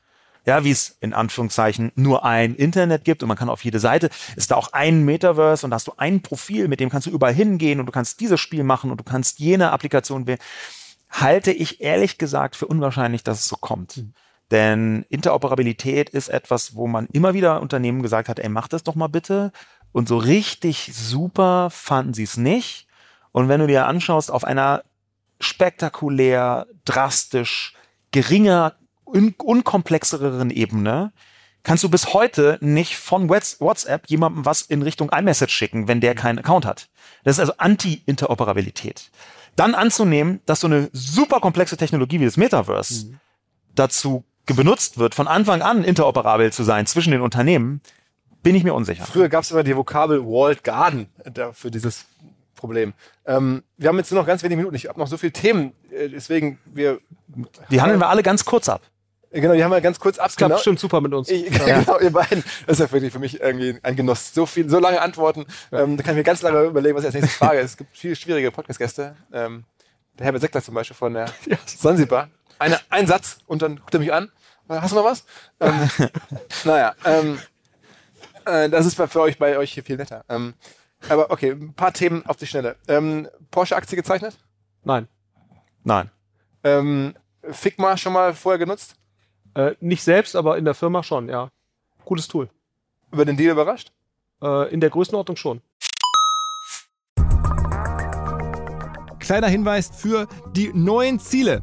ja, wie es in Anführungszeichen nur ein Internet gibt und man kann auf jede Seite, ist da auch ein Metaverse und da hast du ein Profil, mit dem kannst du überall hingehen und du kannst dieses Spiel machen und du kannst jene Applikation wählen, halte ich ehrlich gesagt für unwahrscheinlich, dass es so kommt. Mhm. Denn Interoperabilität ist etwas, wo man immer wieder Unternehmen gesagt hat, ey, mach das doch mal bitte. Und so richtig super fanden sie es nicht. Und wenn du dir anschaust, auf einer spektakulär, drastisch, geringer, un unkomplexeren Ebene, kannst du bis heute nicht von WhatsApp jemandem was in Richtung iMessage schicken, wenn der keinen Account hat. Das ist also Anti-Interoperabilität. Dann anzunehmen, dass so eine super komplexe Technologie wie das Metaverse mhm. dazu benutzt wird, von Anfang an interoperabel zu sein zwischen den Unternehmen, bin ich mir unsicher. Früher gab es immer die Vokabel Walled Garden für dieses Problem. Ähm, wir haben jetzt nur noch ganz wenige Minuten. Ich habe noch so viele Themen, äh, deswegen wir. Die handeln wir alle ganz kurz ab. Genau, die haben wir ganz kurz ab. Das klappt genau. bestimmt super mit uns. Ich, ja. Genau, ihr beiden. Das ist ja wirklich für mich irgendwie ein Genuss. So viel, so lange Antworten. Ähm, da kann ich mir ganz lange überlegen, was ich als nächstes frage. Es gibt viele schwierige Podcast-Gäste. Ähm, der Herbert Seckler zum Beispiel von der ja. Sansibar. Eine, ein Satz und dann guckt er mich an. Hast du noch was? ähm, naja, ähm, äh, das ist für euch bei euch hier viel netter. Ähm, aber okay, ein paar Themen auf die Schnelle. Ähm, Porsche-Aktie gezeichnet? Nein. Nein. Ähm, Figma schon mal vorher genutzt? Äh, nicht selbst, aber in der Firma schon, ja. Gutes Tool. Über den Deal überrascht? Äh, in der Größenordnung schon. Kleiner Hinweis für die neuen Ziele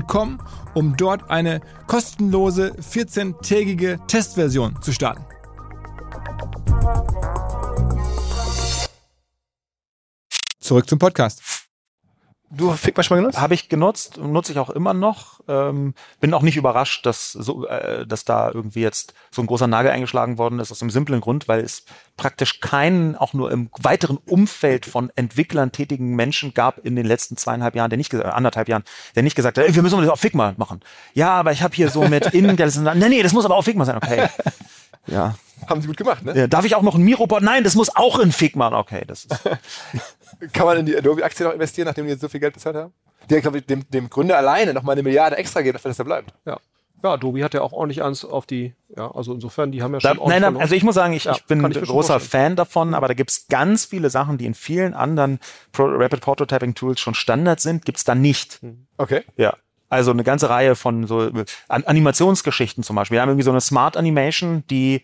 www.ecom, um dort eine kostenlose 14-tägige Testversion zu starten. Zurück zum Podcast. Du Figma schon mal genutzt? Habe ich genutzt, nutze ich auch immer noch. Ähm, bin auch nicht überrascht, dass so, äh, dass da irgendwie jetzt so ein großer Nagel eingeschlagen worden ist aus dem simplen Grund, weil es praktisch keinen, auch nur im weiteren Umfeld von Entwicklern tätigen Menschen gab in den letzten zweieinhalb Jahren, der nicht äh, anderthalb Jahren, der nicht gesagt hat, ey, wir müssen das auf Figma machen. Ja, aber ich habe hier so mit in nee, nee, das muss aber auf Figma sein. Okay. Ja. Haben sie gut gemacht, ne? Ja, darf ich auch noch ein Mirobot? Nein, das muss auch in Figma. Okay, das ist. Kann man in die Adobe-Aktie noch investieren, nachdem die jetzt so viel Geld bezahlt haben? Die, glaube ich, dem, dem Gründer alleine noch mal eine Milliarde extra geben, dafür, dass er bleibt. Ja. Ja, Adobe hat ja auch ordentlich ans auf die, ja, also insofern, die haben ja schon. Da, nein, nein, also ich muss sagen, ich, ja, ich bin ich großer Fan davon, aber da gibt's ganz viele Sachen, die in vielen anderen Pro Rapid Prototyping Tools schon Standard sind, gibt's da nicht. Hm. Okay. Ja. Also eine ganze Reihe von so Animationsgeschichten zum Beispiel. Wir haben irgendwie so eine Smart Animation, die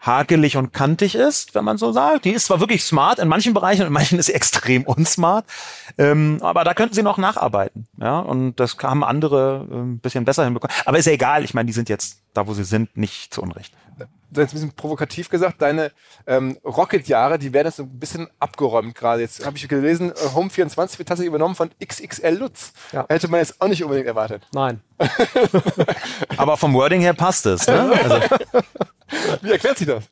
hakelig und kantig ist, wenn man so sagt. Die ist zwar wirklich smart in manchen Bereichen und in manchen ist sie extrem unsmart, ähm, aber da könnten sie noch nacharbeiten. Ja, und das haben andere äh, ein bisschen besser hinbekommen. Aber ist ja egal, ich meine, die sind jetzt da, wo sie sind, nicht zu Unrecht. Jetzt ein bisschen provokativ gesagt, deine ähm, Rocket-Jahre, die werden jetzt so ein bisschen abgeräumt gerade. Jetzt habe ich gelesen, äh, Home 24 wird tatsächlich übernommen von XXL Lutz. Ja. Hätte man jetzt auch nicht unbedingt erwartet. Nein. Aber vom Wording her passt es. Ne? Also. Wie erklärt sich das?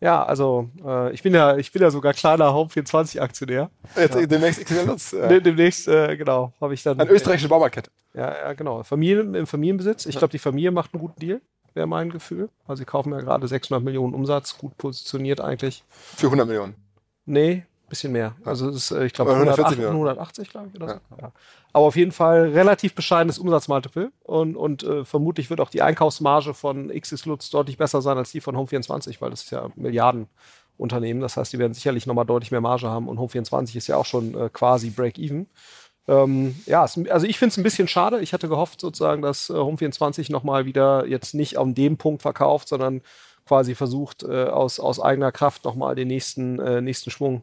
Ja, also äh, ich bin ja, ich bin ja sogar kleiner Home24-Aktionär. Jetzt ja. demnächst XXL. Ja. Demnächst, äh, genau, habe ich dann. Eine österreichische Baumarktkette. Ja, ja, genau. Familien, Im Familienbesitz. Ich glaube, die Familie macht einen guten Deal, wäre mein Gefühl. Also sie kaufen ja gerade 600 Millionen Umsatz, gut positioniert eigentlich. Für 100 Millionen? Nee, bisschen mehr. Also es ist, äh, ich glaube, 180, 180 glaube ich. Oder so. ja. Aber auf jeden Fall relativ bescheidenes Umsatzmultiple und, und äh, vermutlich wird auch die Einkaufsmarge von XS Lutz deutlich besser sein als die von Home24, weil das ist ja Milliardenunternehmen. Das heißt, die werden sicherlich nochmal deutlich mehr Marge haben und Home24 ist ja auch schon äh, quasi Break-Even. Ähm, ja, es, also ich finde es ein bisschen schade. Ich hatte gehofft sozusagen, dass äh, Home24 nochmal wieder jetzt nicht an dem Punkt verkauft, sondern quasi versucht, äh, aus, aus eigener Kraft nochmal den nächsten, äh, nächsten Schwung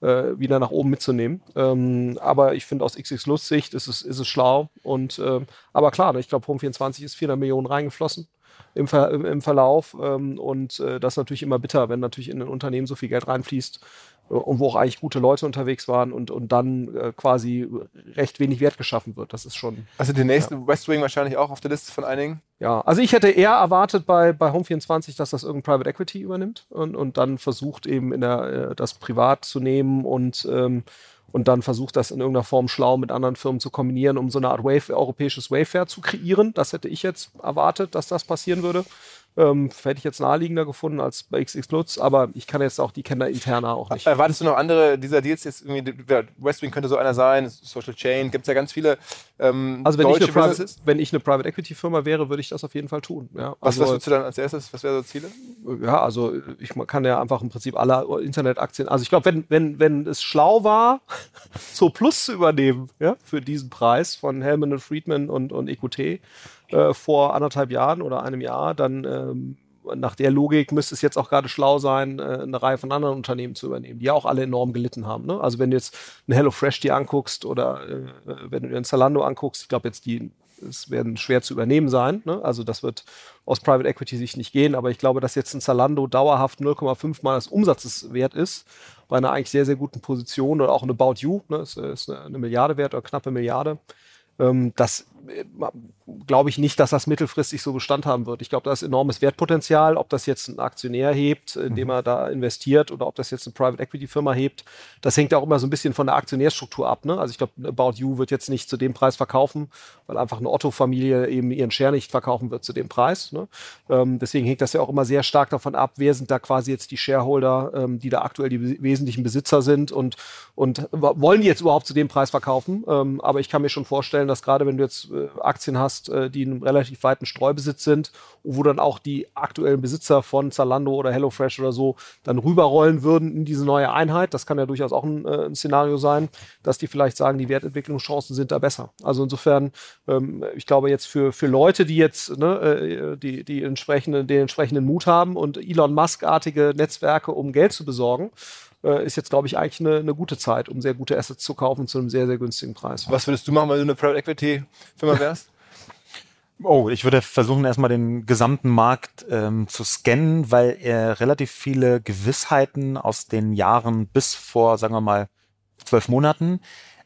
äh, wieder nach oben mitzunehmen. Ähm, aber ich finde aus XX Lust Sicht ist es, ist es schlau. Und, äh, aber klar, ich glaube, Home24 ist 400 Millionen reingeflossen im, Ver im, Verlauf. Ähm, und äh, das ist natürlich immer bitter, wenn natürlich in ein Unternehmen so viel Geld reinfließt und wo auch eigentlich gute Leute unterwegs waren und, und dann äh, quasi recht wenig Wert geschaffen wird. Das ist schon. Also der nächste ja. West Wing wahrscheinlich auch auf der Liste von einigen? Ja, also ich hätte eher erwartet bei, bei Home24, dass das irgendein Private Equity übernimmt und, und dann versucht eben in der, äh, das privat zu nehmen und ähm, und dann versucht das in irgendeiner Form schlau mit anderen Firmen zu kombinieren, um so eine Art Wave, europäisches Wayfair zu kreieren. Das hätte ich jetzt erwartet, dass das passieren würde. Ähm, hätte ich jetzt naheliegender gefunden als bei XX Lutz, aber ich kann jetzt auch die Kenner interner auch nicht. Erwartest du noch andere dieser Deals jetzt irgendwie? Westwing könnte so einer sein, Social Chain, gibt es ja ganz viele. Ähm, also wenn ich, eine Private, wenn ich eine Private Equity Firma wäre, würde ich das auf jeden Fall tun. Ja, was, also, was würdest du dann als erstes? Was wären so Ziele? Ja, also ich kann ja einfach im Prinzip alle Internetaktien. Also ich glaube, wenn, wenn, wenn es schlau war, so Plus zu übernehmen, ja, für diesen Preis von Hellman und Friedman und, und EQT, äh, vor anderthalb Jahren oder einem Jahr, dann ähm, nach der Logik müsste es jetzt auch gerade schlau sein, äh, eine Reihe von anderen Unternehmen zu übernehmen, die ja auch alle enorm gelitten haben. Ne? Also wenn du jetzt ein HelloFresh dir anguckst oder äh, wenn du dir ein Zalando anguckst, ich glaube jetzt die es werden schwer zu übernehmen sein. Ne? Also das wird aus Private Equity Sicht nicht gehen, aber ich glaube, dass jetzt ein Zalando dauerhaft 0,5 mal das Umsatzes wert ist, bei einer eigentlich sehr, sehr guten Position oder auch ein About You, ne? ist, ist eine Milliarde wert oder knappe Milliarde. Ähm, das glaube ich nicht, dass das mittelfristig so Bestand haben wird. Ich glaube, da ist enormes Wertpotenzial. Ob das jetzt ein Aktionär hebt, indem mhm. er da investiert, oder ob das jetzt eine Private Equity Firma hebt, das hängt auch immer so ein bisschen von der Aktionärstruktur ab. Ne? Also ich glaube, About You wird jetzt nicht zu dem Preis verkaufen, weil einfach eine Otto-Familie eben ihren Share nicht verkaufen wird zu dem Preis. Ne? Ähm, deswegen hängt das ja auch immer sehr stark davon ab, wer sind da quasi jetzt die Shareholder, ähm, die da aktuell die wesentlichen Besitzer sind und, und wollen die jetzt überhaupt zu dem Preis verkaufen. Ähm, aber ich kann mir schon vorstellen, dass gerade wenn du jetzt äh, Aktien hast, äh, die in einem relativ weiten Streubesitz sind, wo dann auch die aktuellen Besitzer von Zalando oder HelloFresh oder so dann rüberrollen würden in diese neue Einheit. Das kann ja durchaus auch ein, äh, ein Szenario sein, dass die vielleicht sagen, die Wertentwicklungschancen sind da besser. Also insofern, ähm, ich glaube jetzt für, für Leute, die jetzt ne, äh, die, die entsprechende, den entsprechenden Mut haben und Elon Musk-artige Netzwerke, um Geld zu besorgen, äh, ist jetzt, glaube ich, eigentlich eine, eine, gute Zeit, um sehr gute Assets zu kaufen zu einem sehr, sehr günstigen Preis. Was würdest du machen, wenn du eine Private Equity Firma wärst? Oh, ich würde versuchen, erstmal den gesamten Markt ähm, zu scannen, weil er relativ viele Gewissheiten aus den Jahren bis vor, sagen wir mal, zwölf Monaten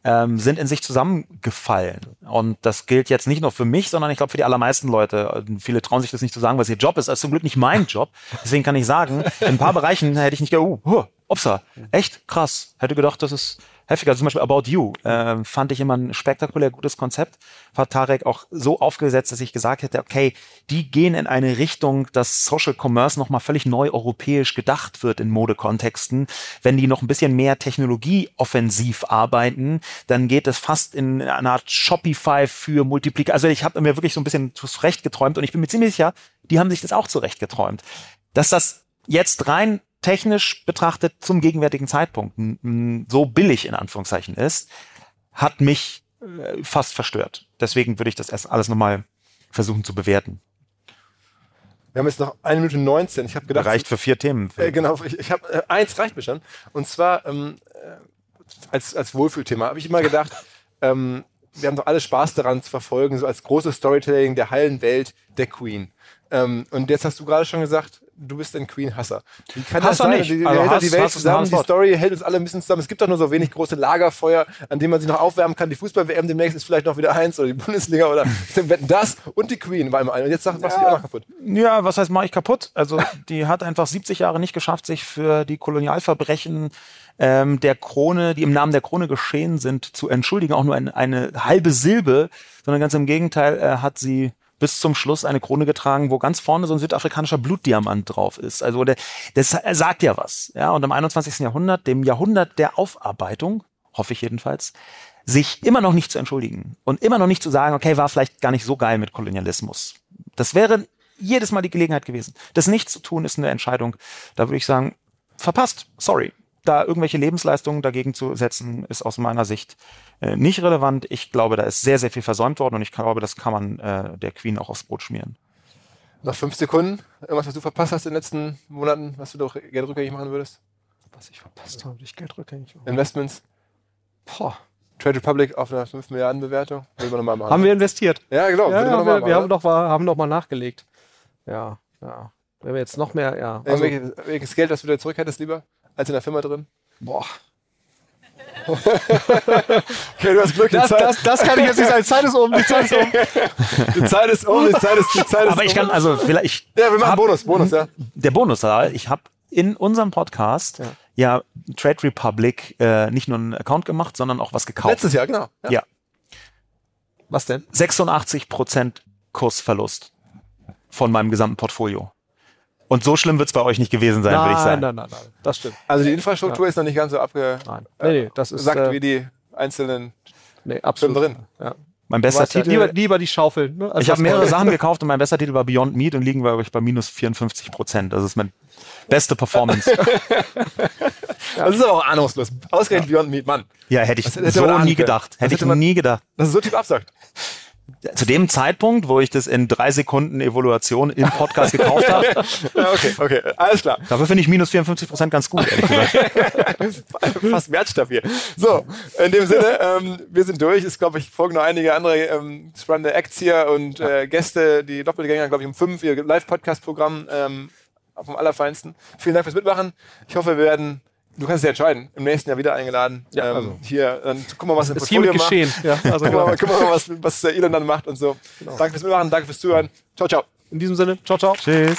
ähm, sind in sich zusammengefallen. Und das gilt jetzt nicht nur für mich, sondern ich glaube für die allermeisten Leute. Viele trauen sich das nicht zu sagen, was ihr Job ist. Das ist zum Glück nicht mein Job. Deswegen kann ich sagen, in ein paar Bereichen hätte ich nicht gedacht, uh, Upsa, echt krass. Hätte gedacht, das ist heftiger. Also zum Beispiel About You äh, fand ich immer ein spektakulär gutes Konzept. Hat Tarek auch so aufgesetzt, dass ich gesagt hätte, okay, die gehen in eine Richtung, dass Social Commerce nochmal völlig neu europäisch gedacht wird in Modekontexten. Wenn die noch ein bisschen mehr technologieoffensiv arbeiten, dann geht es fast in eine Art Shopify für Multiplika. Also ich habe mir wirklich so ein bisschen zurecht geträumt und ich bin mir ziemlich sicher, die haben sich das auch zurecht geträumt. Dass das jetzt rein technisch betrachtet zum gegenwärtigen Zeitpunkt so billig in Anführungszeichen ist, hat mich äh, fast verstört. Deswegen würde ich das erst alles nochmal versuchen zu bewerten. Wir haben jetzt noch eine Minute 19. Ich habe gedacht. Reicht für vier Themen. Äh, genau, ich, ich habe äh, eins reicht mir schon. Und zwar ähm, äh, als, als Wohlfühlthema habe ich immer gedacht, ähm, wir haben doch alle Spaß daran zu verfolgen, so als großes Storytelling der heilen Welt der Queen. Ähm, und jetzt hast du gerade schon gesagt, du bist ein Queen-Hasser. Wie kann Hass das sein? Nicht. Die, also hält Hass, die Welt zusammen, die Story hält uns alle ein bisschen zusammen. Es gibt doch nur so wenig große Lagerfeuer, an denen man sich noch aufwärmen kann. Die Fußball-WM demnächst ist vielleicht noch wieder eins oder die Bundesliga oder das und die Queen war immer ein. Und jetzt machst ja. du die auch noch kaputt. Ja, was heißt mache ich kaputt? Also die hat einfach 70 Jahre nicht geschafft, sich für die Kolonialverbrechen ähm, der Krone, die im Namen der Krone geschehen sind, zu entschuldigen. Auch nur eine, eine halbe Silbe, sondern ganz im Gegenteil äh, hat sie bis zum Schluss eine Krone getragen, wo ganz vorne so ein südafrikanischer Blutdiamant drauf ist. Also der, das sagt ja was. Ja, und im 21. Jahrhundert, dem Jahrhundert der Aufarbeitung, hoffe ich jedenfalls, sich immer noch nicht zu entschuldigen und immer noch nicht zu sagen, okay, war vielleicht gar nicht so geil mit Kolonialismus. Das wäre jedes Mal die Gelegenheit gewesen. Das nicht zu tun ist eine Entscheidung. Da würde ich sagen, verpasst. Sorry da irgendwelche Lebensleistungen dagegen zu setzen, ist aus meiner Sicht äh, nicht relevant. Ich glaube, da ist sehr, sehr viel versäumt worden und ich glaube, das kann man äh, der Queen auch aufs Brot schmieren. Noch fünf Sekunden. Irgendwas, was du verpasst hast in den letzten Monaten, was du doch Geld rückgängig machen würdest? Was ich verpasst habe, ich Geld rückgängig machen. Investments? Boah. Trade Republic auf einer 5 Milliarden Bewertung. wir nochmal machen. Haben wir investiert? Ja, genau. Ja, ja, wir, wir haben, noch mal, haben noch mal nachgelegt. Ja, ja. Wenn wir jetzt noch mehr, ja. Also, welches Geld, was du wieder zurück hättest, lieber? Als in der Firma drin? Boah. Okay, du hast Glück, die Das, Zeit, das, das kann ich jetzt nicht sagen. Die Zeit ist um, die Zeit ist um. die Zeit ist um, die Zeit ist, die Zeit ist Aber ich um. kann, also vielleicht. Ja, wir machen hab- Bonus, Bonus, ja. Der Bonus, da, ich habe in unserem Podcast ja, Trade Republic äh, nicht nur einen Account gemacht, sondern auch was gekauft. Letztes Jahr, genau. Ja. Ja. Was denn? 86 Prozent Kursverlust von meinem gesamten Portfolio. Und so schlimm wird es bei euch nicht gewesen sein, würde ich Nein, sagen. nein, nein, nein. Das stimmt. Also die Infrastruktur ist noch nicht ganz so abgesackt, Nein. Nee, nee, das ist wie äh, die einzelnen nee, absolut. drin. Ja. Mein bester weißt ja, Titel. lieber, lieber die Schaufeln. Ne? als ich habe das mehrere. Sachen gekauft und mein bester Titel war Beyond Meat und liegen wir, glaube ich, bei minus 54 Prozent. Das ist meine beste Performance. Das ist aber auch ahnungslos. Ausgerechnet Beyond Meat, Mann. ja, hätte ich hätte so nie gedacht. Das Hätte ich man- nie gedacht. Dass es so tief absagt. Zu dem Zeitpunkt, wo ich das in drei Sekunden Evaluation im Podcast gekauft habe, Ja, okay, okay, alles klar. dafür finde ich minus 54 Prozent ganz gut, ehrlich gesagt. Fast wertstabil. So, in dem Sinne, ähm, wir sind durch. Es glaube ich, folgen noch einige andere ähm, spannende Acts hier und äh, Gäste, die Doppelgänger, glaube ich, um fünf, ihr Live-Podcast-Programm ähm, vom Allerfeinsten. Vielen Dank fürs Mitmachen. Ich hoffe, wir werden, du kannst dich entscheiden, im nächsten Jahr wieder eingeladen. Ja, ähm, also. Hier, dann gucken wir mal, was im Ist Portfolio macht. geschehen. Ja, also Gucken wir mal, genau. gucken wir mal was, was der Elon dann macht und so. Danke fürs Mitmachen, danke fürs Zuhören. Ciao, ciao. In diesem Sinne, ciao, ciao. Tschüss.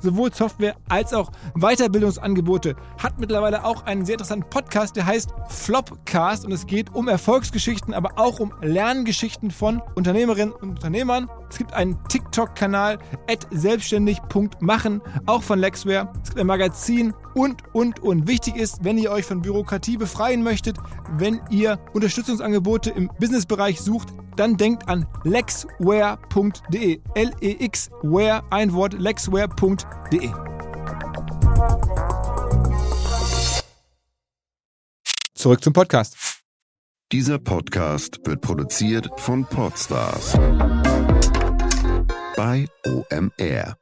sowohl Software als auch Weiterbildungsangebote. Hat mittlerweile auch einen sehr interessanten Podcast, der heißt Flopcast und es geht um Erfolgsgeschichten, aber auch um Lerngeschichten von Unternehmerinnen und Unternehmern. Es gibt einen TikTok-Kanal selbstständig.machen, auch von Lexware. Es gibt ein Magazin und, und, und. Wichtig ist, wenn ihr euch von Bürokratie befreien möchtet, wenn ihr Unterstützungsangebote im Businessbereich sucht, dann denkt an lexware.de. L-E-X-Ware, ein Wort, lexware.de. Zurück zum Podcast. Dieser Podcast wird produziert von Podstars bei OMR.